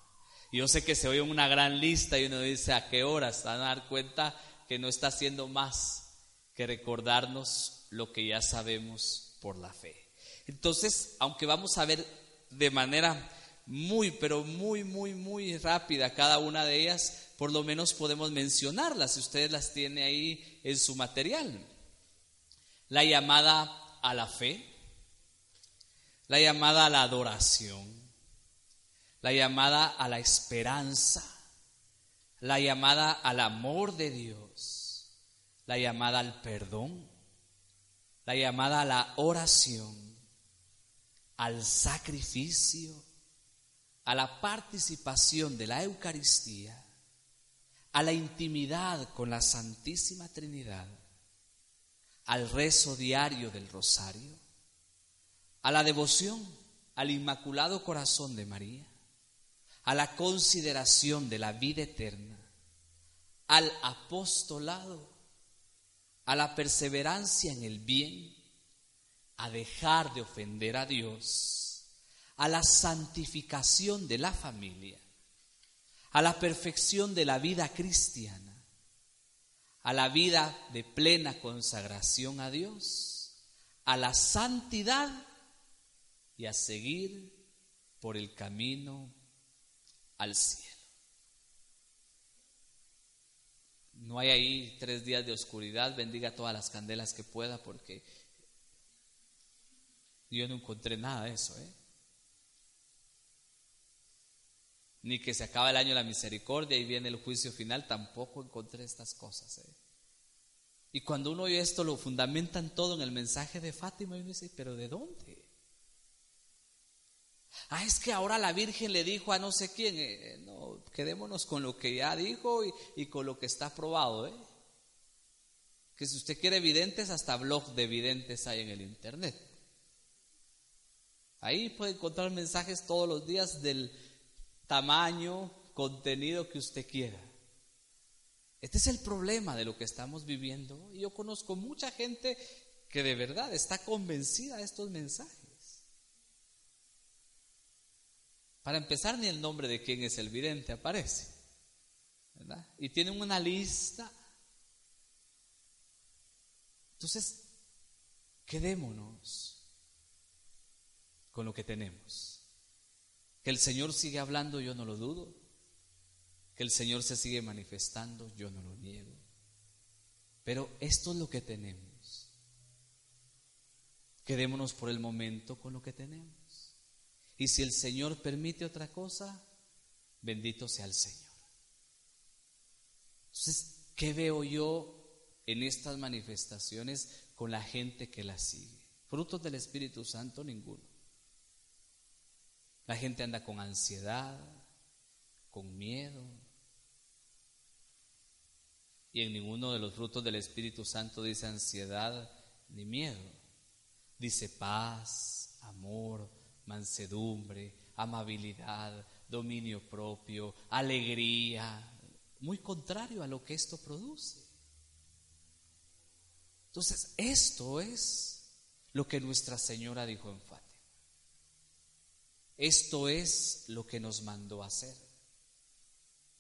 Y yo sé que se oye una gran lista y uno dice a qué horas van a dar cuenta que no está haciendo más que recordarnos lo que ya sabemos por la fe. Entonces, aunque vamos a ver de manera muy, pero muy, muy, muy rápida cada una de ellas, por lo menos podemos mencionarlas si ustedes las tienen ahí en su material. La llamada a la fe, la llamada a la adoración, la llamada a la esperanza, la llamada al amor de Dios, la llamada al perdón, la llamada a la oración, al sacrificio, a la participación de la Eucaristía, a la intimidad con la Santísima Trinidad, al rezo diario del rosario, a la devoción al Inmaculado Corazón de María, a la consideración de la vida eterna, al apostolado, a la perseverancia en el bien, a dejar de ofender a Dios, a la santificación de la familia, a la perfección de la vida cristiana, a la vida de plena consagración a Dios, a la santidad y a seguir por el camino al cielo. no hay ahí tres días de oscuridad, bendiga todas las candelas que pueda porque yo no encontré nada de eso, ¿eh? Ni que se acaba el año la misericordia y viene el juicio final, tampoco encontré estas cosas, ¿eh? Y cuando uno oye esto, lo fundamentan todo en el mensaje de Fátima y uno dice, pero ¿de dónde? Ah, es que ahora la Virgen le dijo a no sé quién, eh, no, quedémonos con lo que ya dijo y, y con lo que está probado, ¿eh? Que si usted quiere evidentes, hasta blog de evidentes hay en el Internet. Ahí puede encontrar mensajes todos los días del tamaño, contenido que usted quiera. Este es el problema de lo que estamos viviendo. Yo conozco mucha gente que de verdad está convencida de estos mensajes. Para empezar, ni el nombre de quién es el vidente aparece. ¿verdad? Y tienen una lista. Entonces, quedémonos con lo que tenemos. Que el Señor sigue hablando, yo no lo dudo. Que el Señor se sigue manifestando, yo no lo niego. Pero esto es lo que tenemos. Quedémonos por el momento con lo que tenemos. Y si el Señor permite otra cosa, bendito sea el Señor. Entonces, ¿qué veo yo en estas manifestaciones con la gente que las sigue? Frutos del Espíritu Santo, ninguno. La gente anda con ansiedad, con miedo. Y en ninguno de los frutos del Espíritu Santo dice ansiedad ni miedo. Dice paz, amor, mansedumbre, amabilidad, dominio propio, alegría. Muy contrario a lo que esto produce. Entonces, esto es lo que Nuestra Señora dijo en Fátima. Esto es lo que nos mandó hacer.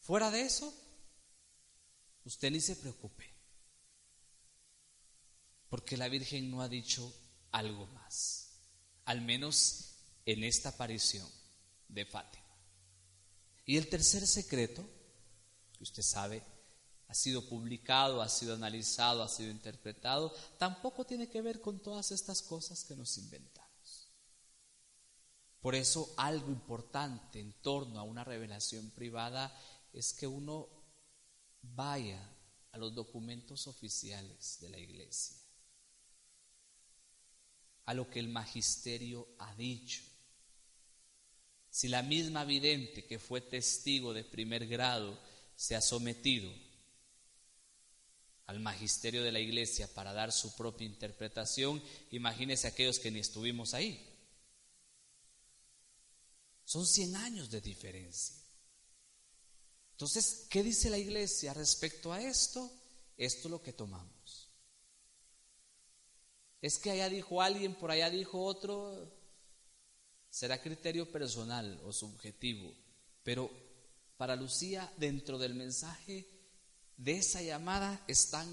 Fuera de eso, usted ni se preocupe, porque la Virgen no ha dicho algo más, al menos en esta aparición de Fátima. Y el tercer secreto, que usted sabe, ha sido publicado, ha sido analizado, ha sido interpretado, tampoco tiene que ver con todas estas cosas que nos inventamos. Por eso algo importante en torno a una revelación privada es que uno vaya a los documentos oficiales de la iglesia, a lo que el magisterio ha dicho. Si la misma vidente que fue testigo de primer grado se ha sometido al magisterio de la iglesia para dar su propia interpretación, imagínese aquellos que ni estuvimos ahí. Son 100 años de diferencia. Entonces, ¿qué dice la iglesia respecto a esto? Esto es lo que tomamos. Es que allá dijo alguien, por allá dijo otro, será criterio personal o subjetivo, pero para Lucía, dentro del mensaje de esa llamada están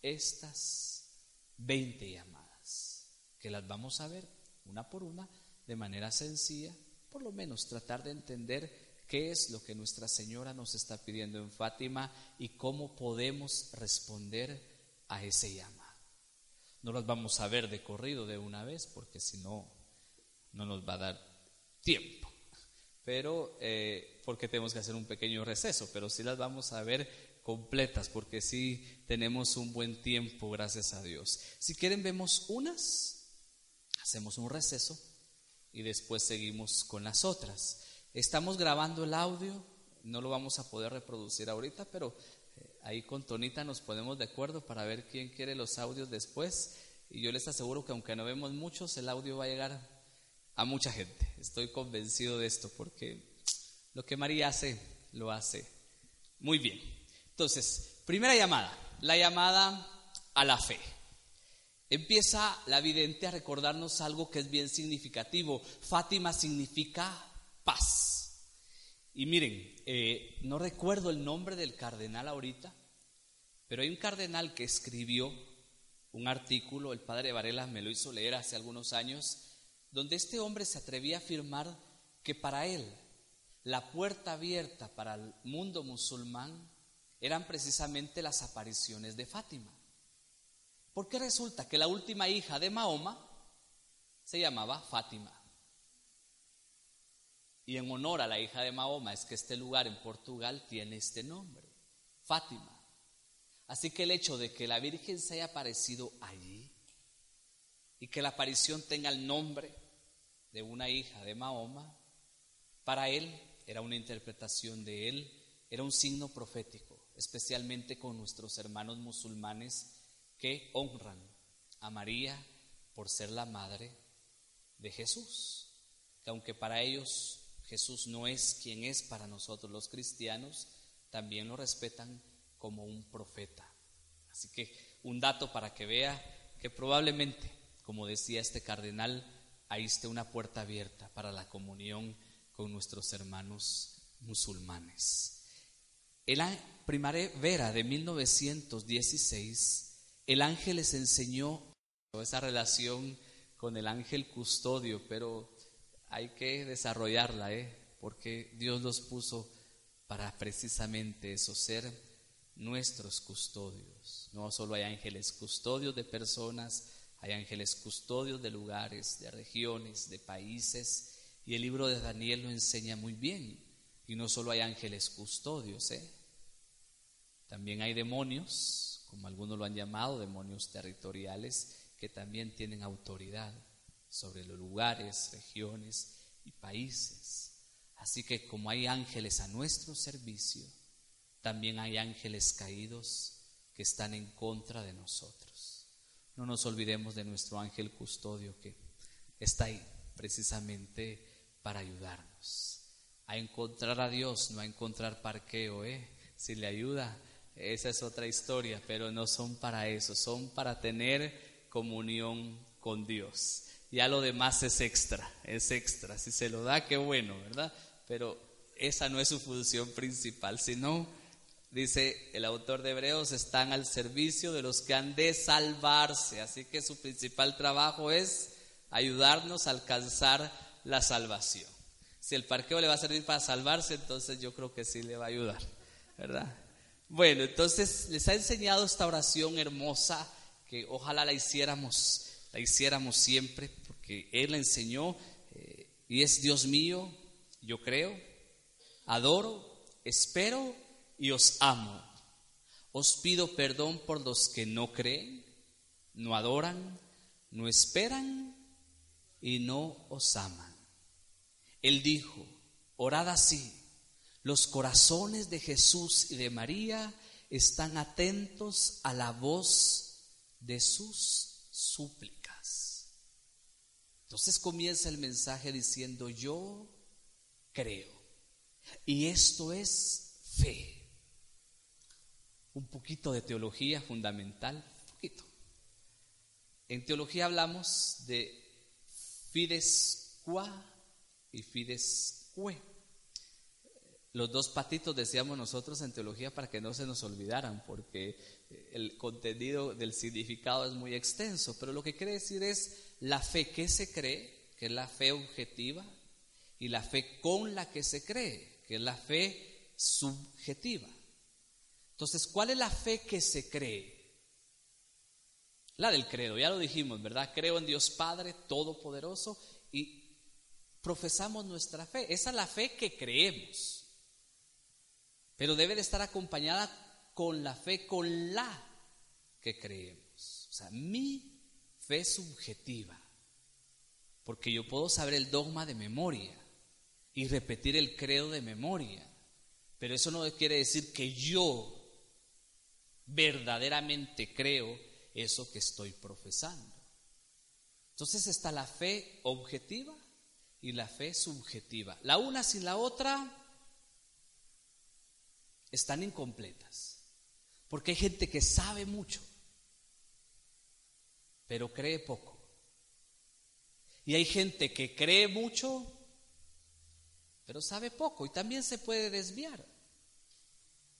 estas 20 llamadas, que las vamos a ver una por una de manera sencilla por lo menos tratar de entender qué es lo que Nuestra Señora nos está pidiendo en Fátima y cómo podemos responder a ese llamado. No las vamos a ver de corrido de una vez porque si no, no nos va a dar tiempo. Pero, eh, porque tenemos que hacer un pequeño receso, pero sí las vamos a ver completas porque sí tenemos un buen tiempo, gracias a Dios. Si quieren, vemos unas, hacemos un receso y después seguimos con las otras. Estamos grabando el audio, no lo vamos a poder reproducir ahorita, pero eh, ahí con Tonita nos ponemos de acuerdo para ver quién quiere los audios después. Y yo les aseguro que aunque no vemos muchos, el audio va a llegar a mucha gente. Estoy convencido de esto porque lo que María hace, lo hace muy bien. Entonces, primera llamada, la llamada a la fe empieza la vidente a recordarnos algo que es bien significativo. Fátima significa paz. Y miren, eh, no recuerdo el nombre del cardenal ahorita, pero hay un cardenal que escribió un artículo, el padre Varela me lo hizo leer hace algunos años, donde este hombre se atrevía a afirmar que para él la puerta abierta para el mundo musulmán eran precisamente las apariciones de Fátima. Porque resulta que la última hija de Mahoma se llamaba Fátima. Y en honor a la hija de Mahoma es que este lugar en Portugal tiene este nombre, Fátima. Así que el hecho de que la Virgen se haya aparecido allí y que la aparición tenga el nombre de una hija de Mahoma, para él era una interpretación de él, era un signo profético, especialmente con nuestros hermanos musulmanes que honran a María por ser la madre de Jesús, que aunque para ellos Jesús no es quien es para nosotros los cristianos, también lo respetan como un profeta. Así que un dato para que vea que probablemente, como decía este cardenal, ahí esté una puerta abierta para la comunión con nuestros hermanos musulmanes. En la primavera de 1916, el ángel les enseñó esa relación con el ángel custodio, pero hay que desarrollarla, ¿eh? porque Dios los puso para precisamente eso, ser nuestros custodios. No solo hay ángeles custodios de personas, hay ángeles custodios de lugares, de regiones, de países, y el libro de Daniel lo enseña muy bien. Y no solo hay ángeles custodios, ¿eh? también hay demonios, como algunos lo han llamado, demonios territoriales, que también tienen autoridad sobre los lugares, regiones y países. Así que como hay ángeles a nuestro servicio, también hay ángeles caídos que están en contra de nosotros. No nos olvidemos de nuestro ángel custodio que está ahí precisamente para ayudarnos a encontrar a Dios, no a encontrar parqueo, ¿eh? Si le ayuda, esa es otra historia, pero no son para eso, son para tener comunión con Dios. Ya lo demás es extra, es extra. Si se lo da, qué bueno, ¿verdad? Pero esa no es su función principal, sino, dice el autor de Hebreos, están al servicio de los que han de salvarse. Así que su principal trabajo es ayudarnos a alcanzar la salvación. Si el parqueo le va a servir para salvarse, entonces yo creo que sí le va a ayudar, ¿verdad? Bueno, entonces les ha enseñado esta oración hermosa que ojalá la hiciéramos, la hiciéramos siempre, porque Él la enseñó eh, y es Dios mío, yo creo, adoro, espero y os amo. Os pido perdón por los que no creen, no adoran, no esperan y no os aman. Él dijo, orad así, los corazones de Jesús y de María están atentos a la voz de sus súplicas. Entonces comienza el mensaje diciendo, yo creo. Y esto es fe. Un poquito de teología fundamental, un poquito. En teología hablamos de fides qua y fides que. Los dos patitos decíamos nosotros en teología para que no se nos olvidaran, porque el contenido del significado es muy extenso, pero lo que quiere decir es la fe que se cree, que es la fe objetiva, y la fe con la que se cree, que es la fe subjetiva. Entonces, ¿cuál es la fe que se cree? La del credo, ya lo dijimos, ¿verdad? Creo en Dios Padre Todopoderoso y profesamos nuestra fe. Esa es la fe que creemos. Pero debe de estar acompañada con la fe, con la que creemos. O sea, mi fe subjetiva. Porque yo puedo saber el dogma de memoria y repetir el credo de memoria. Pero eso no quiere decir que yo verdaderamente creo eso que estoy profesando. Entonces está la fe objetiva y la fe subjetiva. La una sin la otra están incompletas. Porque hay gente que sabe mucho, pero cree poco. Y hay gente que cree mucho, pero sabe poco y también se puede desviar.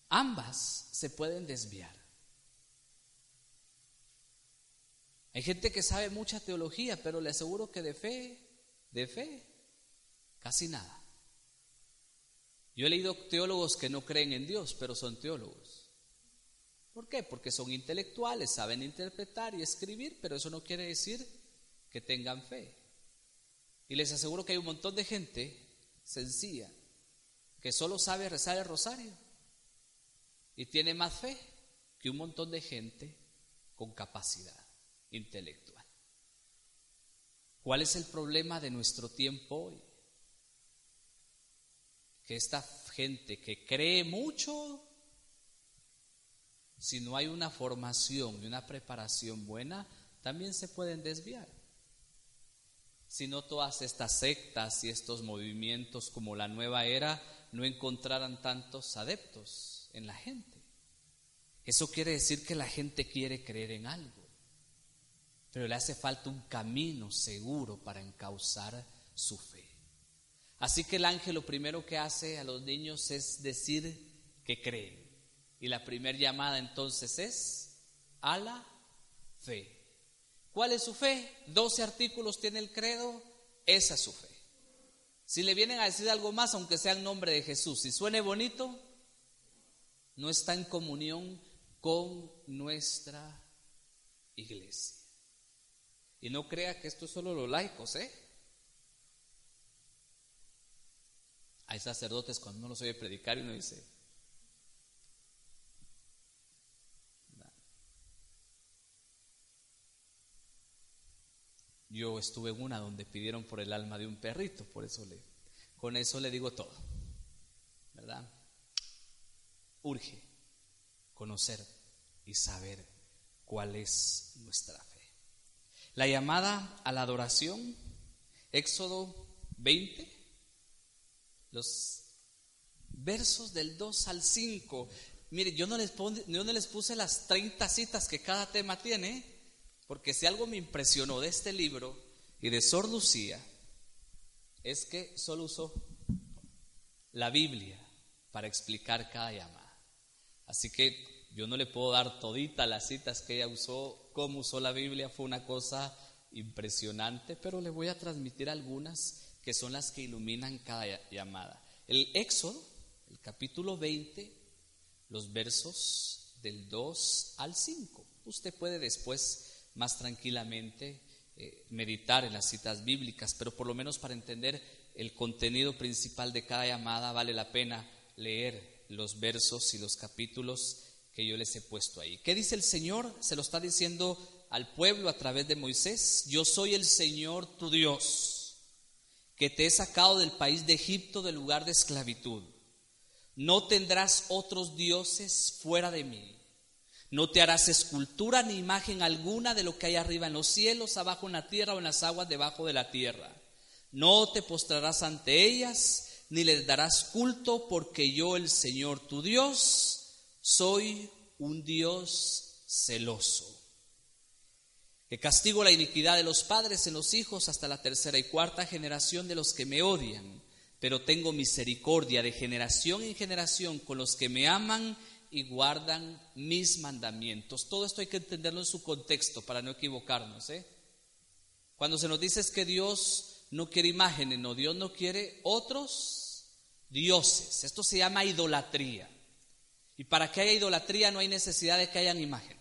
Ambas se pueden desviar. Hay gente que sabe mucha teología, pero le aseguro que de fe, de fe, casi nada. Yo he leído teólogos que no creen en Dios, pero son teólogos. ¿Por qué? Porque son intelectuales, saben interpretar y escribir, pero eso no quiere decir que tengan fe. Y les aseguro que hay un montón de gente sencilla que solo sabe rezar el rosario y tiene más fe que un montón de gente con capacidad intelectual. ¿Cuál es el problema de nuestro tiempo hoy? Que esta gente que cree mucho, si no hay una formación y una preparación buena, también se pueden desviar. Si no todas estas sectas y estos movimientos como la nueva era no encontraran tantos adeptos en la gente. Eso quiere decir que la gente quiere creer en algo pero le hace falta un camino seguro para encauzar su fe. Así que el ángel lo primero que hace a los niños es decir que creen. Y la primera llamada entonces es a la fe. ¿Cuál es su fe? 12 artículos tiene el credo, esa es su fe. Si le vienen a decir algo más, aunque sea en nombre de Jesús, y suene bonito, no está en comunión con nuestra iglesia. Y no crea que esto es solo los laicos, ¿eh? Hay sacerdotes cuando uno los oye predicar y uno dice, Yo estuve en una donde pidieron por el alma de un perrito, por eso le, con eso le digo todo, ¿verdad? Urge conocer y saber cuál es nuestra fe. La llamada a la adoración, Éxodo 20, los versos del 2 al 5. Mire, yo no les, yo no les puse las 30 citas que cada tema tiene, porque si algo me impresionó de este libro y de Sor Lucía, es que solo usó la Biblia para explicar cada llamada. Así que yo no le puedo dar todita las citas que ella usó, cómo usó la Biblia, fue una cosa impresionante, pero le voy a transmitir algunas que son las que iluminan cada llamada. El Éxodo, el capítulo 20, los versos del 2 al 5. Usted puede después más tranquilamente eh, meditar en las citas bíblicas, pero por lo menos para entender el contenido principal de cada llamada vale la pena leer los versos y los capítulos que yo les he puesto ahí. ¿Qué dice el Señor? Se lo está diciendo al pueblo a través de Moisés. Yo soy el Señor tu Dios, que te he sacado del país de Egipto, del lugar de esclavitud. No tendrás otros dioses fuera de mí. No te harás escultura ni imagen alguna de lo que hay arriba en los cielos, abajo en la tierra o en las aguas debajo de la tierra. No te postrarás ante ellas, ni les darás culto, porque yo, el Señor tu Dios, soy un Dios celoso, que castigo la iniquidad de los padres en los hijos hasta la tercera y cuarta generación de los que me odian, pero tengo misericordia de generación en generación con los que me aman y guardan mis mandamientos. Todo esto hay que entenderlo en su contexto para no equivocarnos. ¿eh? Cuando se nos dice es que Dios no quiere imágenes, no, Dios no quiere otros dioses. Esto se llama idolatría. Y para que haya idolatría no hay necesidad de que hayan imágenes.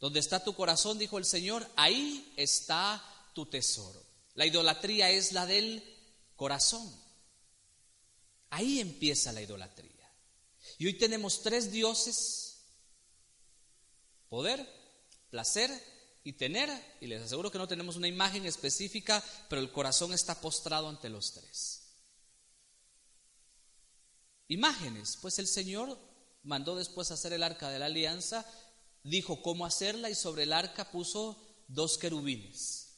Donde está tu corazón, dijo el Señor, ahí está tu tesoro. La idolatría es la del corazón. Ahí empieza la idolatría. Y hoy tenemos tres dioses, poder, placer y tener. Y les aseguro que no tenemos una imagen específica, pero el corazón está postrado ante los tres imágenes. Pues el Señor mandó después hacer el arca de la alianza, dijo cómo hacerla y sobre el arca puso dos querubines,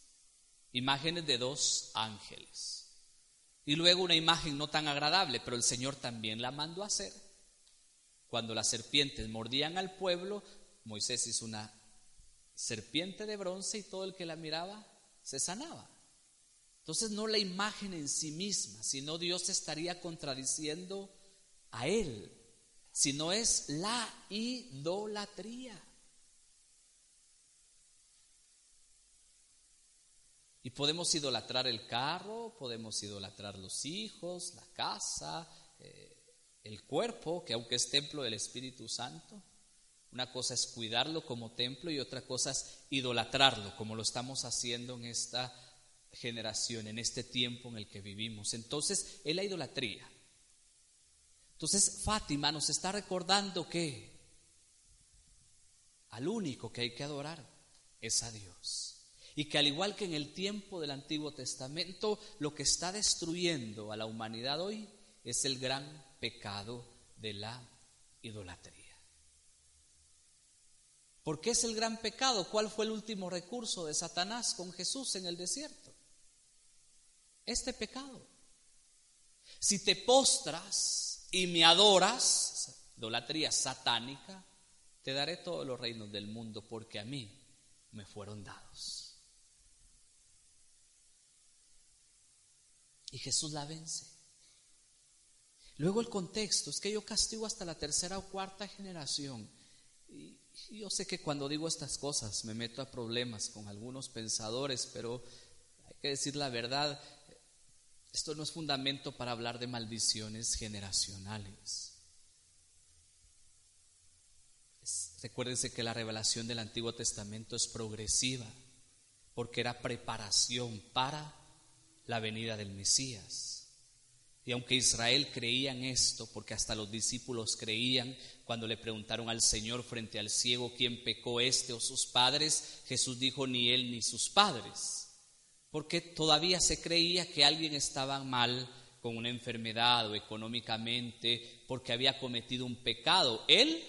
imágenes de dos ángeles. Y luego una imagen no tan agradable, pero el Señor también la mandó hacer. Cuando las serpientes mordían al pueblo, Moisés hizo una serpiente de bronce y todo el que la miraba se sanaba. Entonces no la imagen en sí misma, sino Dios estaría contradiciendo a Él, sino es la idolatría. Y podemos idolatrar el carro, podemos idolatrar los hijos, la casa, eh, el cuerpo, que aunque es templo del Espíritu Santo, Una cosa es cuidarlo como templo y otra cosa es idolatrarlo, como lo estamos haciendo en esta generación, en este tiempo en el que vivimos. Entonces, es la idolatría. Entonces, Fátima nos está recordando que al único que hay que adorar es a Dios. Y que al igual que en el tiempo del Antiguo Testamento, lo que está destruyendo a la humanidad hoy es el gran pecado de la idolatría. ¿Por qué es el gran pecado? ¿Cuál fue el último recurso de Satanás con Jesús en el desierto? Este pecado. Si te postras y me adoras, idolatría satánica, te daré todos los reinos del mundo porque a mí me fueron dados. Y Jesús la vence. Luego el contexto es que yo castigo hasta la tercera o cuarta generación. Y yo sé que cuando digo estas cosas me meto a problemas con algunos pensadores, pero hay que decir la verdad, esto no es fundamento para hablar de maldiciones generacionales. recuérdense que la revelación del Antiguo Testamento es progresiva, porque era preparación para la venida del Mesías. Y aunque Israel creía en esto, porque hasta los discípulos creían, cuando le preguntaron al Señor frente al ciego quién pecó este o sus padres, Jesús dijo ni él ni sus padres, porque todavía se creía que alguien estaba mal con una enfermedad o económicamente, porque había cometido un pecado, él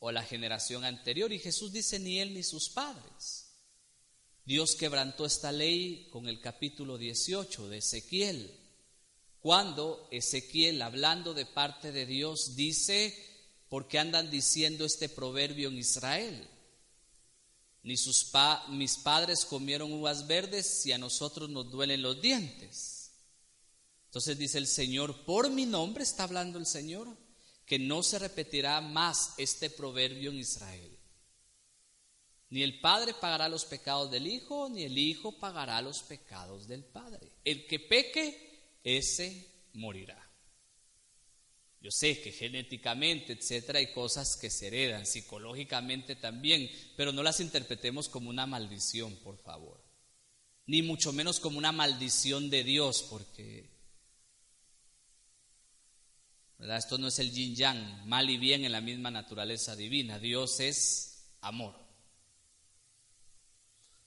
o la generación anterior. Y Jesús dice ni él ni sus padres. Dios quebrantó esta ley con el capítulo 18 de Ezequiel cuando Ezequiel, hablando de parte de Dios, dice, ¿por qué andan diciendo este proverbio en Israel? Ni sus mis padres comieron uvas verdes y a nosotros nos duelen los dientes. Entonces dice el Señor, por mi nombre está hablando el Señor, que no se repetirá más este proverbio en Israel. Ni el Padre pagará los pecados del Hijo, ni el Hijo pagará los pecados del Padre. El que peque, ese morirá. Yo sé que genéticamente, etcétera, hay cosas que se heredan, psicológicamente también, pero no las interpretemos como una maldición, por favor. Ni mucho menos como una maldición de Dios, porque esto no es el yin yang, mal y bien en la misma naturaleza divina. Dios es amor.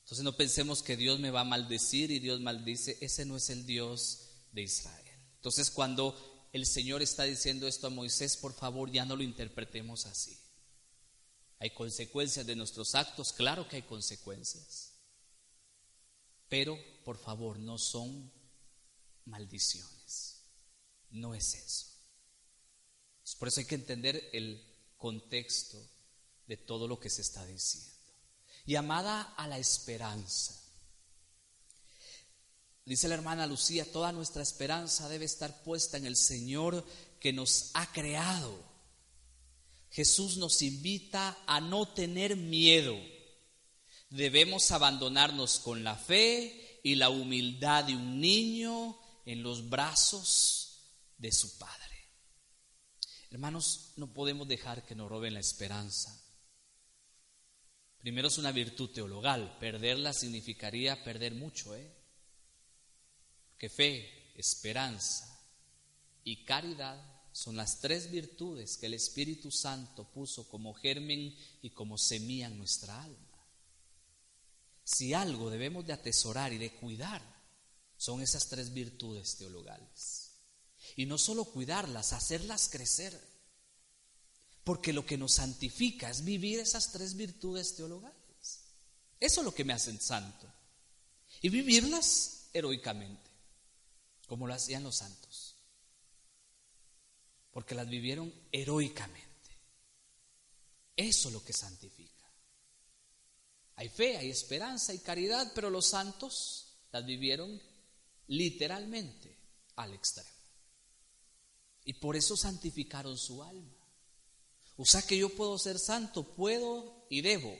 Entonces no pensemos que Dios me va a maldecir y Dios maldice. Ese no es el Dios de Israel. Entonces cuando el Señor está diciendo esto a Moisés, por favor ya no lo interpretemos así. ¿Hay consecuencias de nuestros actos? Claro que hay consecuencias. Pero, por favor, no son maldiciones. No es eso. Por eso hay que entender el contexto de todo lo que se está diciendo. Llamada a la esperanza. Dice la hermana Lucía, toda nuestra esperanza debe estar puesta en el Señor que nos ha creado. Jesús nos invita a no tener miedo. Debemos abandonarnos con la fe y la humildad de un niño en los brazos de su Padre. Hermanos, no podemos dejar que nos roben la esperanza. Primero es una virtud teologal. Perderla significaría perder mucho, ¿eh? que fe, esperanza y caridad son las tres virtudes que el Espíritu Santo puso como germen y como semilla en nuestra alma. Si algo debemos de atesorar y de cuidar, son esas tres virtudes teologales. Y no solo cuidarlas, hacerlas crecer. Porque lo que nos santifica es vivir esas tres virtudes teologales. Eso es lo que me hacen santo. Y vivirlas heroicamente como lo hacían los santos, porque las vivieron heroicamente. Eso es lo que santifica. Hay fe, hay esperanza, hay caridad, pero los santos las vivieron literalmente al extremo. Y por eso santificaron su alma. O sea que yo puedo ser santo, puedo y debo,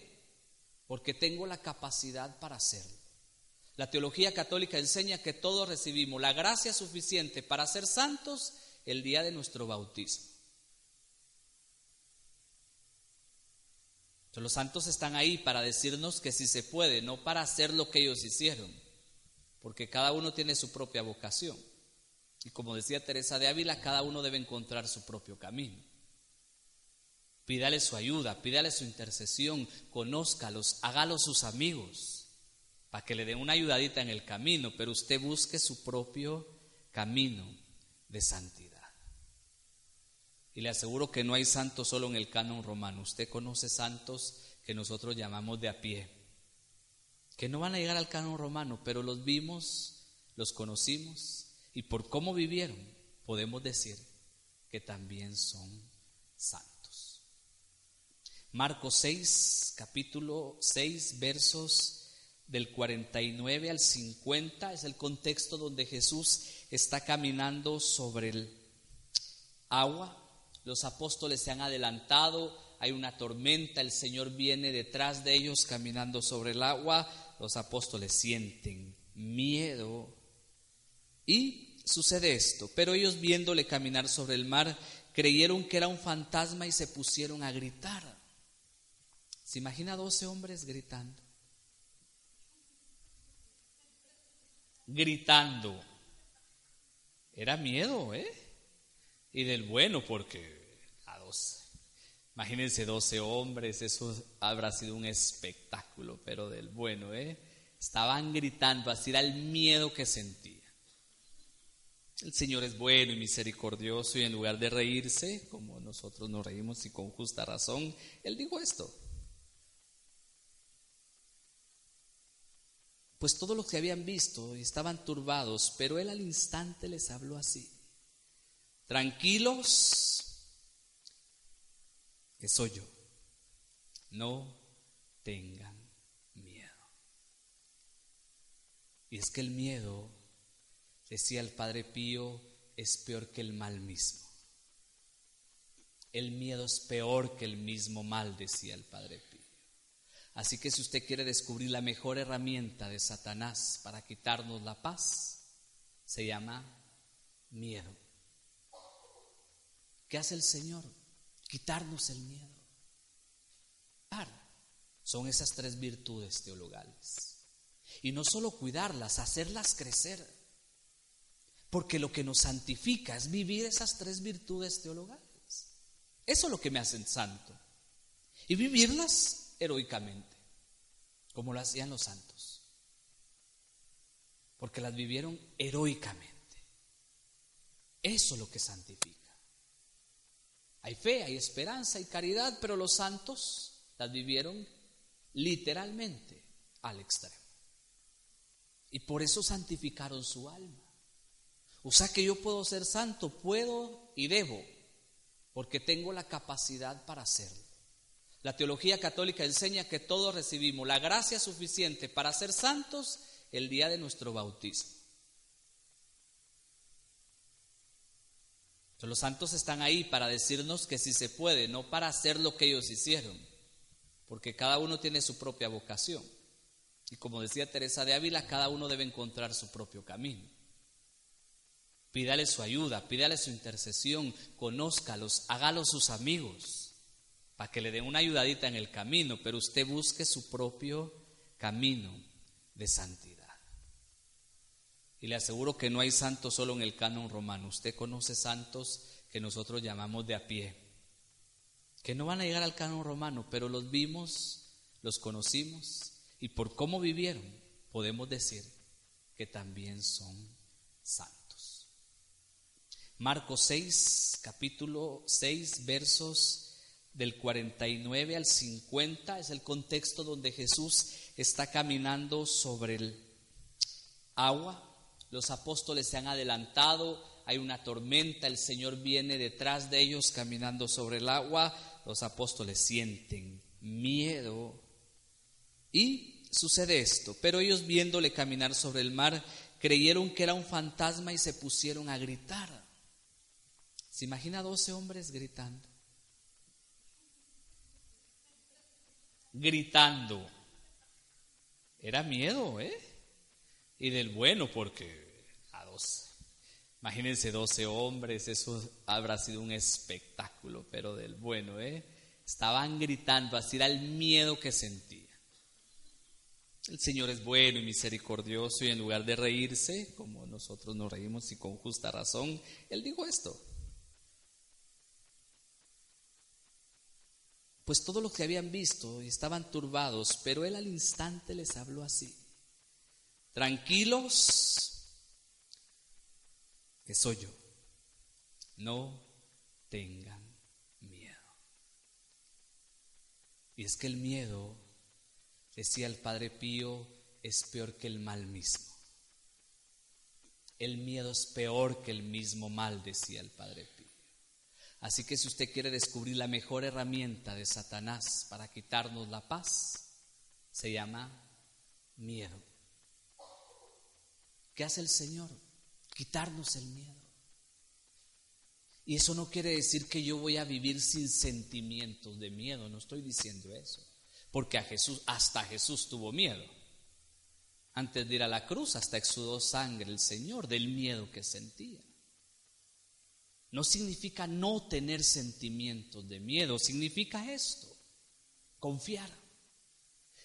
porque tengo la capacidad para hacerlo. La teología católica enseña que todos recibimos la gracia suficiente para ser santos el día de nuestro bautismo. los santos están ahí para decirnos que si se puede, no para hacer lo que ellos hicieron, porque cada uno tiene su propia vocación. Y como decía Teresa de Ávila, cada uno debe encontrar su propio camino. Pídale su ayuda, pídale su intercesión, conózcalos, hágalos sus amigos, para que le den una ayudadita en el camino, pero usted busque su propio camino de santidad. Y le aseguro que no hay santos solo en el canon romano. Usted conoce santos que nosotros llamamos de a pie, que no van a llegar al canon romano, pero los vimos, los conocimos y por cómo vivieron podemos decir que también son santos. Marcos 6, capítulo 6, versos del 49 al 50 es el contexto donde Jesús está caminando sobre el agua. Los apóstoles se han adelantado, hay una tormenta, el Señor viene detrás de ellos caminando sobre el agua, los apóstoles sienten miedo y sucede esto, pero ellos viéndole caminar sobre el mar creyeron que era un fantasma y se pusieron a gritar. ¿Se imagina 12 hombres gritando? Gritando. Era miedo, ¿eh? Y del bueno, porque Imagínense 12 hombres, eso habrá sido un espectáculo, pero del bueno, ¿eh? Estaban gritando, así era el miedo que sentía. El Señor es bueno y misericordioso y en lugar de reírse, como nosotros nos reímos y con justa razón, Él dijo esto. Pues todos los que habían visto estaban turbados, pero Él al instante les habló así. Tranquilos, que soy yo. No tengan miedo. Y es que el miedo, decía el Padre Pío, es peor que el mal mismo. El miedo es peor que el mismo mal, decía el Padre Pío. Así que si usted quiere descubrir la mejor herramienta de Satanás para quitarnos la paz, se llama miedo. ¿Qué hace el Señor? quitarnos el miedo. Son esas tres virtudes teologales. Y no solo cuidarlas, hacerlas crecer. Porque lo que nos santifica es vivir esas tres virtudes teologales. Eso es lo que me hacen santo. Y vivirlas heroicamente, como lo hacían los santos. Porque las vivieron heroicamente. Eso es lo que santifica. Hay fe, hay esperanza, hay caridad, pero los santos las vivieron literalmente al extremo. Y por eso santificaron su alma. O sea que yo puedo ser santo, puedo y debo, porque tengo la capacidad para hacerlo. La teología católica enseña que todos recibimos la gracia suficiente para ser santos el día de nuestro bautismo. los santos están ahí para decirnos que si se puede, no para hacer lo que ellos hicieron, porque cada uno tiene su propia vocación. Y como decía Teresa de Ávila, cada uno debe encontrar su propio camino. Pídale su ayuda, pídale su intercesión, conózcalos, hágalos sus amigos, para que le den una ayudadita en el camino, pero usted busque su propio camino de santidad. Y le aseguro que no hay santos solo en el canon romano. Usted conoce santos que nosotros llamamos de a pie, que no van a llegar al canon romano, pero los vimos, los conocimos y por cómo vivieron podemos decir que también son santos. Marcos 6, capítulo 6, versos del 49 al 50 es el contexto donde Jesús está caminando sobre el agua los apóstoles se han adelantado, hay una tormenta, el Señor viene detrás de ellos caminando sobre el agua, los apóstoles sienten miedo y sucede esto, pero ellos viéndole caminar sobre el mar creyeron que era un fantasma y se pusieron a gritar. ¿Se imagina 12 hombres gritando? Gritando. Era miedo, ¿eh? Y del bueno, porque Imagínense 12 hombres, eso habrá sido un espectáculo, pero del bueno, ¿eh? estaban gritando, así era el miedo que sentía. El Señor es bueno y misericordioso y en lugar de reírse, como nosotros nos reímos y con justa razón, Él dijo esto. Pues todo lo que habían visto estaban turbados, pero Él al instante les habló así. Tranquilos, que soy yo. No tengan miedo. Y es que el miedo Decía el Padre Pío, es peor que el mal mismo. El miedo es peor que el mismo mal, decía el Padre Pío. Así que si usted quiere descubrir la mejor herramienta de Satanás para quitarnos la paz, se llama miedo. ¿Qué hace el Señor? Quitarnos el miedo. Y eso no quiere decir que yo voy a vivir sin sentimientos de miedo, no estoy diciendo eso porque a Jesús, hasta Jesús tuvo miedo. Antes de ir a la cruz, hasta exudó sangre el Señor del miedo que sentía. No significa no tener sentimientos de miedo, significa esto, confiar,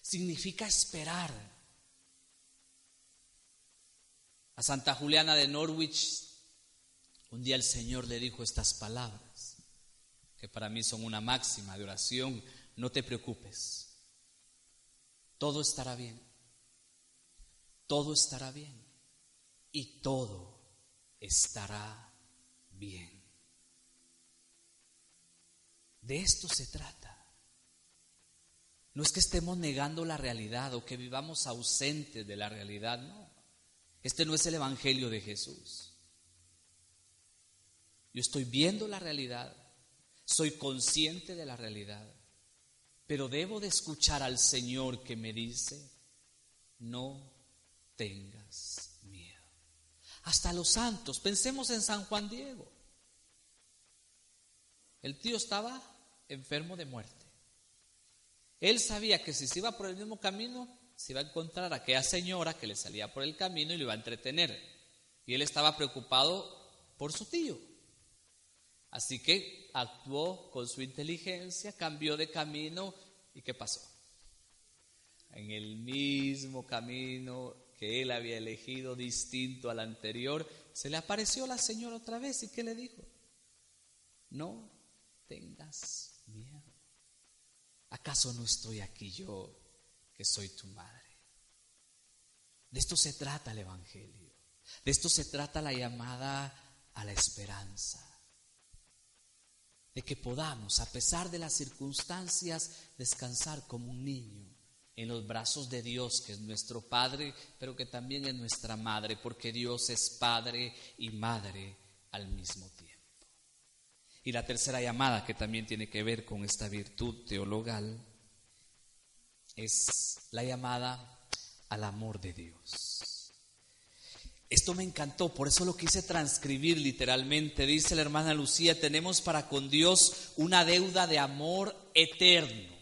significa esperar. A Santa Juliana de Norwich, un día el Señor le dijo estas palabras, que para mí son una máxima de oración, no te preocupes, todo estará bien. Todo estará bien. Y todo estará bien. De esto se trata. No es que estemos negando la realidad o que vivamos ausentes de la realidad, no. Este no es el Evangelio de Jesús. Yo estoy viendo la realidad, soy consciente de la realidad, pero debo de escuchar al Señor que me dice, no tengas miedo. Hasta los santos, pensemos en San Juan Diego. El tío estaba enfermo de muerte. Él sabía que si se iba por el mismo camino, se iba a encontrar a aquella señora que le salía por el camino y lo iba a entretener. Y él estaba preocupado por su tío. Así que actuó con su inteligencia, cambió de camino y ¿qué pasó? En el mismo camino que él había elegido, distinto al anterior, se le apareció la señora otra vez y ¿qué le dijo? No tengas. ¿Acaso no estoy aquí yo que soy tu madre? De esto se trata el Evangelio. De esto se trata la llamada a la esperanza de que podamos, a pesar de las circunstancias, descansar como un niño en los brazos de Dios, que es nuestro Padre, pero que también es nuestra Madre, porque Dios es Padre y Madre al mismo tiempo. Y la tercera llamada, que también tiene que ver con esta virtud teologal, es la llamada al amor de Dios. Esto me encantó, por eso lo quise transcribir literalmente. Dice la hermana Lucía, tenemos para con Dios una deuda de amor eterno.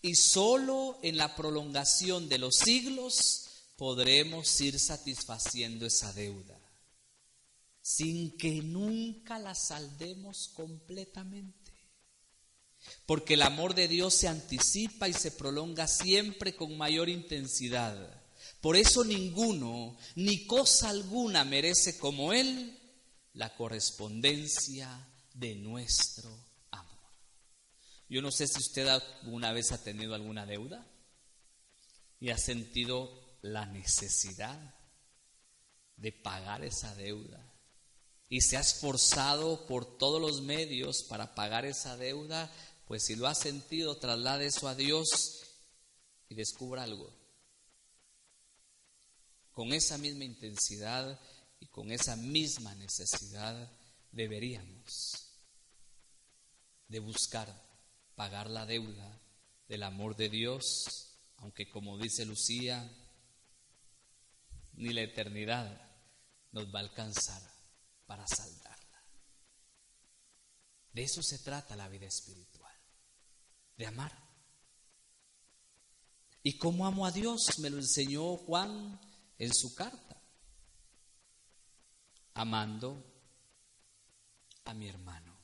Y solo en la prolongación de los siglos podremos ir satisfaciendo esa deuda, sin que nunca la saldemos completamente. Porque el amor de Dios se anticipa y se prolonga siempre con mayor intensidad por eso ninguno, ni cosa alguna merece como Él la correspondencia de nuestro amor. Yo no sé si usted alguna vez ha tenido alguna deuda y ha sentido la necesidad de pagar esa deuda y se ha esforzado por todos los medios para pagar esa deuda, pues si lo ha sentido, traslade eso a Dios y descubra algo. Con esa misma intensidad y con esa misma necesidad deberíamos de buscar pagar la deuda del amor de Dios, aunque como dice Lucía, ni la eternidad nos va a alcanzar para saldarla. De eso se trata la vida espiritual, de amar. ¿Y cómo amo a Dios? Me lo enseñó Juan en su carta, amando a mi hermano.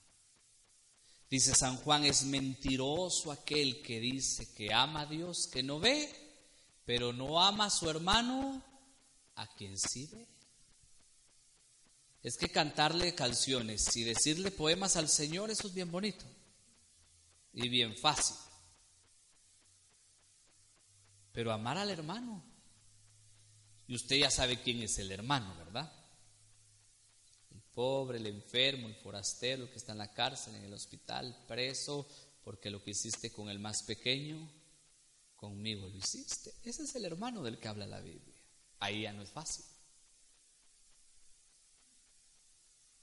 Dice San Juan, es mentiroso aquel que dice que ama a Dios, que no ve, pero no ama a su hermano, a quien sí ve. Es que cantarle canciones y decirle poemas al Señor, eso es bien bonito y bien fácil. Pero amar al hermano, y usted ya sabe quién es el hermano, ¿verdad? El pobre, el enfermo, el forastero, que está en la cárcel, en el hospital, preso, porque lo que hiciste con el más pequeño, conmigo lo hiciste. Ese es el hermano del que habla la Biblia. Ahí ya no es fácil.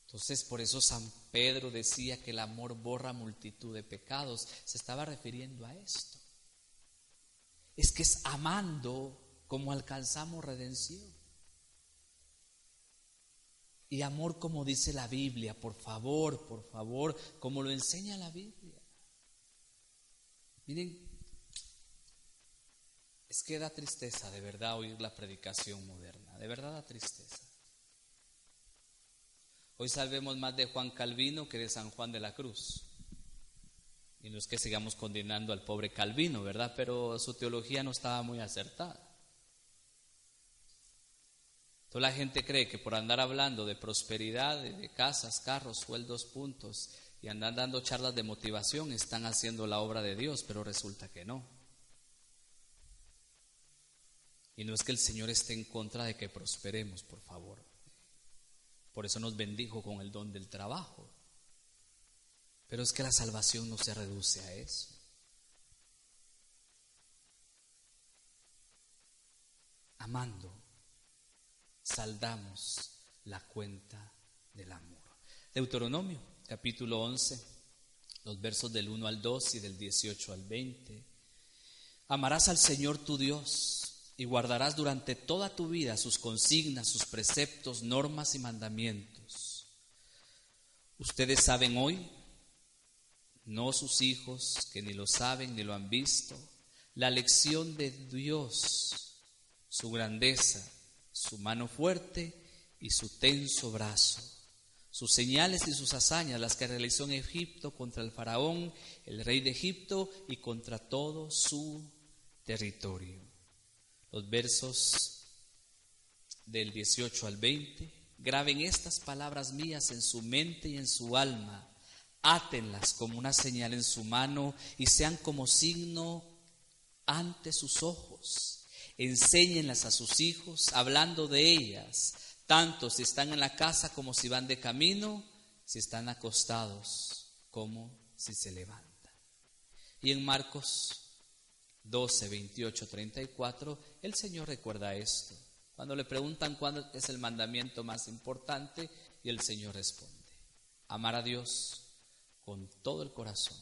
Entonces, por eso San Pedro decía que el amor borra multitud de pecados. Se estaba refiriendo a esto. Es que es amando como alcanzamos redención. Y amor como dice la Biblia, por favor, por favor, como lo enseña la Biblia. Miren, es que da tristeza de verdad oír la predicación moderna, de verdad da tristeza. Hoy sabemos más de Juan Calvino que de San Juan de la Cruz. Y no es que sigamos condenando al pobre Calvino, ¿verdad? Pero su teología no estaba muy acertada. Toda la gente cree que por andar hablando de prosperidad, de casas, carros, sueldos, puntos, y andar dando charlas de motivación, están haciendo la obra de Dios, pero resulta que no. Y no es que el Señor esté en contra de que prosperemos, por favor. Por eso nos bendijo con el don del trabajo. Pero es que la salvación no se reduce a eso. Amando saldamos la cuenta del amor. Deuteronomio, capítulo 11, los versos del 1 al 2 y del 18 al 20. Amarás al Señor tu Dios y guardarás durante toda tu vida sus consignas, sus preceptos, normas y mandamientos. Ustedes saben hoy, no sus hijos, que ni lo saben ni lo han visto, la lección de Dios, su grandeza su mano fuerte y su tenso brazo, sus señales y sus hazañas, las que realizó en Egipto contra el faraón, el rey de Egipto, y contra todo su territorio. Los versos del 18 al 20, graben estas palabras mías en su mente y en su alma, átenlas como una señal en su mano y sean como signo ante sus ojos. Enséñenlas a sus hijos, hablando de ellas, tanto si están en la casa como si van de camino, si están acostados como si se levantan. Y en Marcos 12, 28, 34, el Señor recuerda esto. Cuando le preguntan cuándo es el mandamiento más importante, y el Señor responde, amar a Dios con todo el corazón,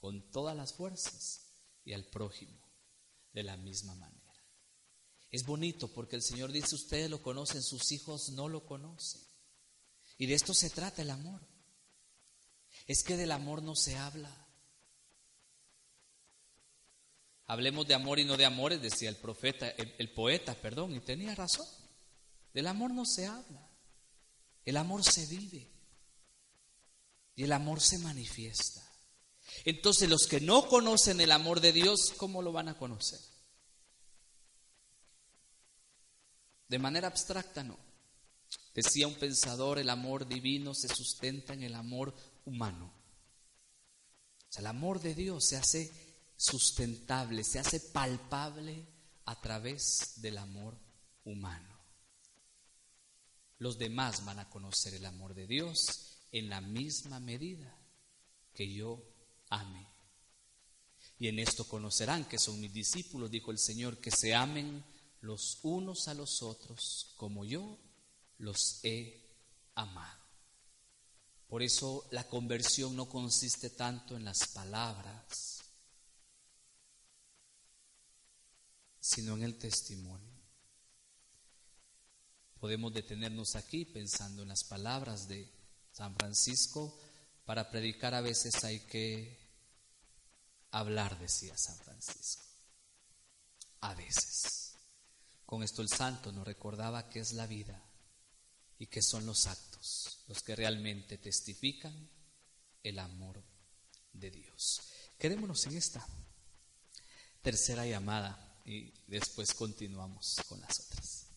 con todas las fuerzas, y al prójimo de la misma manera. Es bonito porque el Señor dice, ustedes lo conocen, sus hijos no lo conocen. Y de esto se trata el amor. Es que del amor no se habla. Hablemos de amor y no de amores, decía el profeta, el, poeta, perdón, y tenía razón. Del amor no se habla. El amor se vive. Y el amor se manifiesta. Entonces los que no conocen el amor de Dios, ¿cómo lo van a conocer? De manera abstracta no. Decía un pensador, el amor divino se sustenta en el amor humano. O sea, el amor de Dios se hace sustentable, se hace palpable a través del amor humano. Los demás van a conocer el amor de Dios en la misma medida que yo ame. Y en esto conocerán que son mis discípulos, dijo el Señor, que se amen los unos a los otros como yo los he amado. Por eso la conversión no consiste tanto en las palabras, sino en el testimonio. Podemos detenernos aquí pensando en las palabras de San Francisco. Para predicar a veces hay que hablar, decía San Francisco. A veces. Con esto el santo nos recordaba que es la vida y que son los actos los que realmente testifican el amor de Dios. Quedémonos en esta tercera llamada y después continuamos con las otras.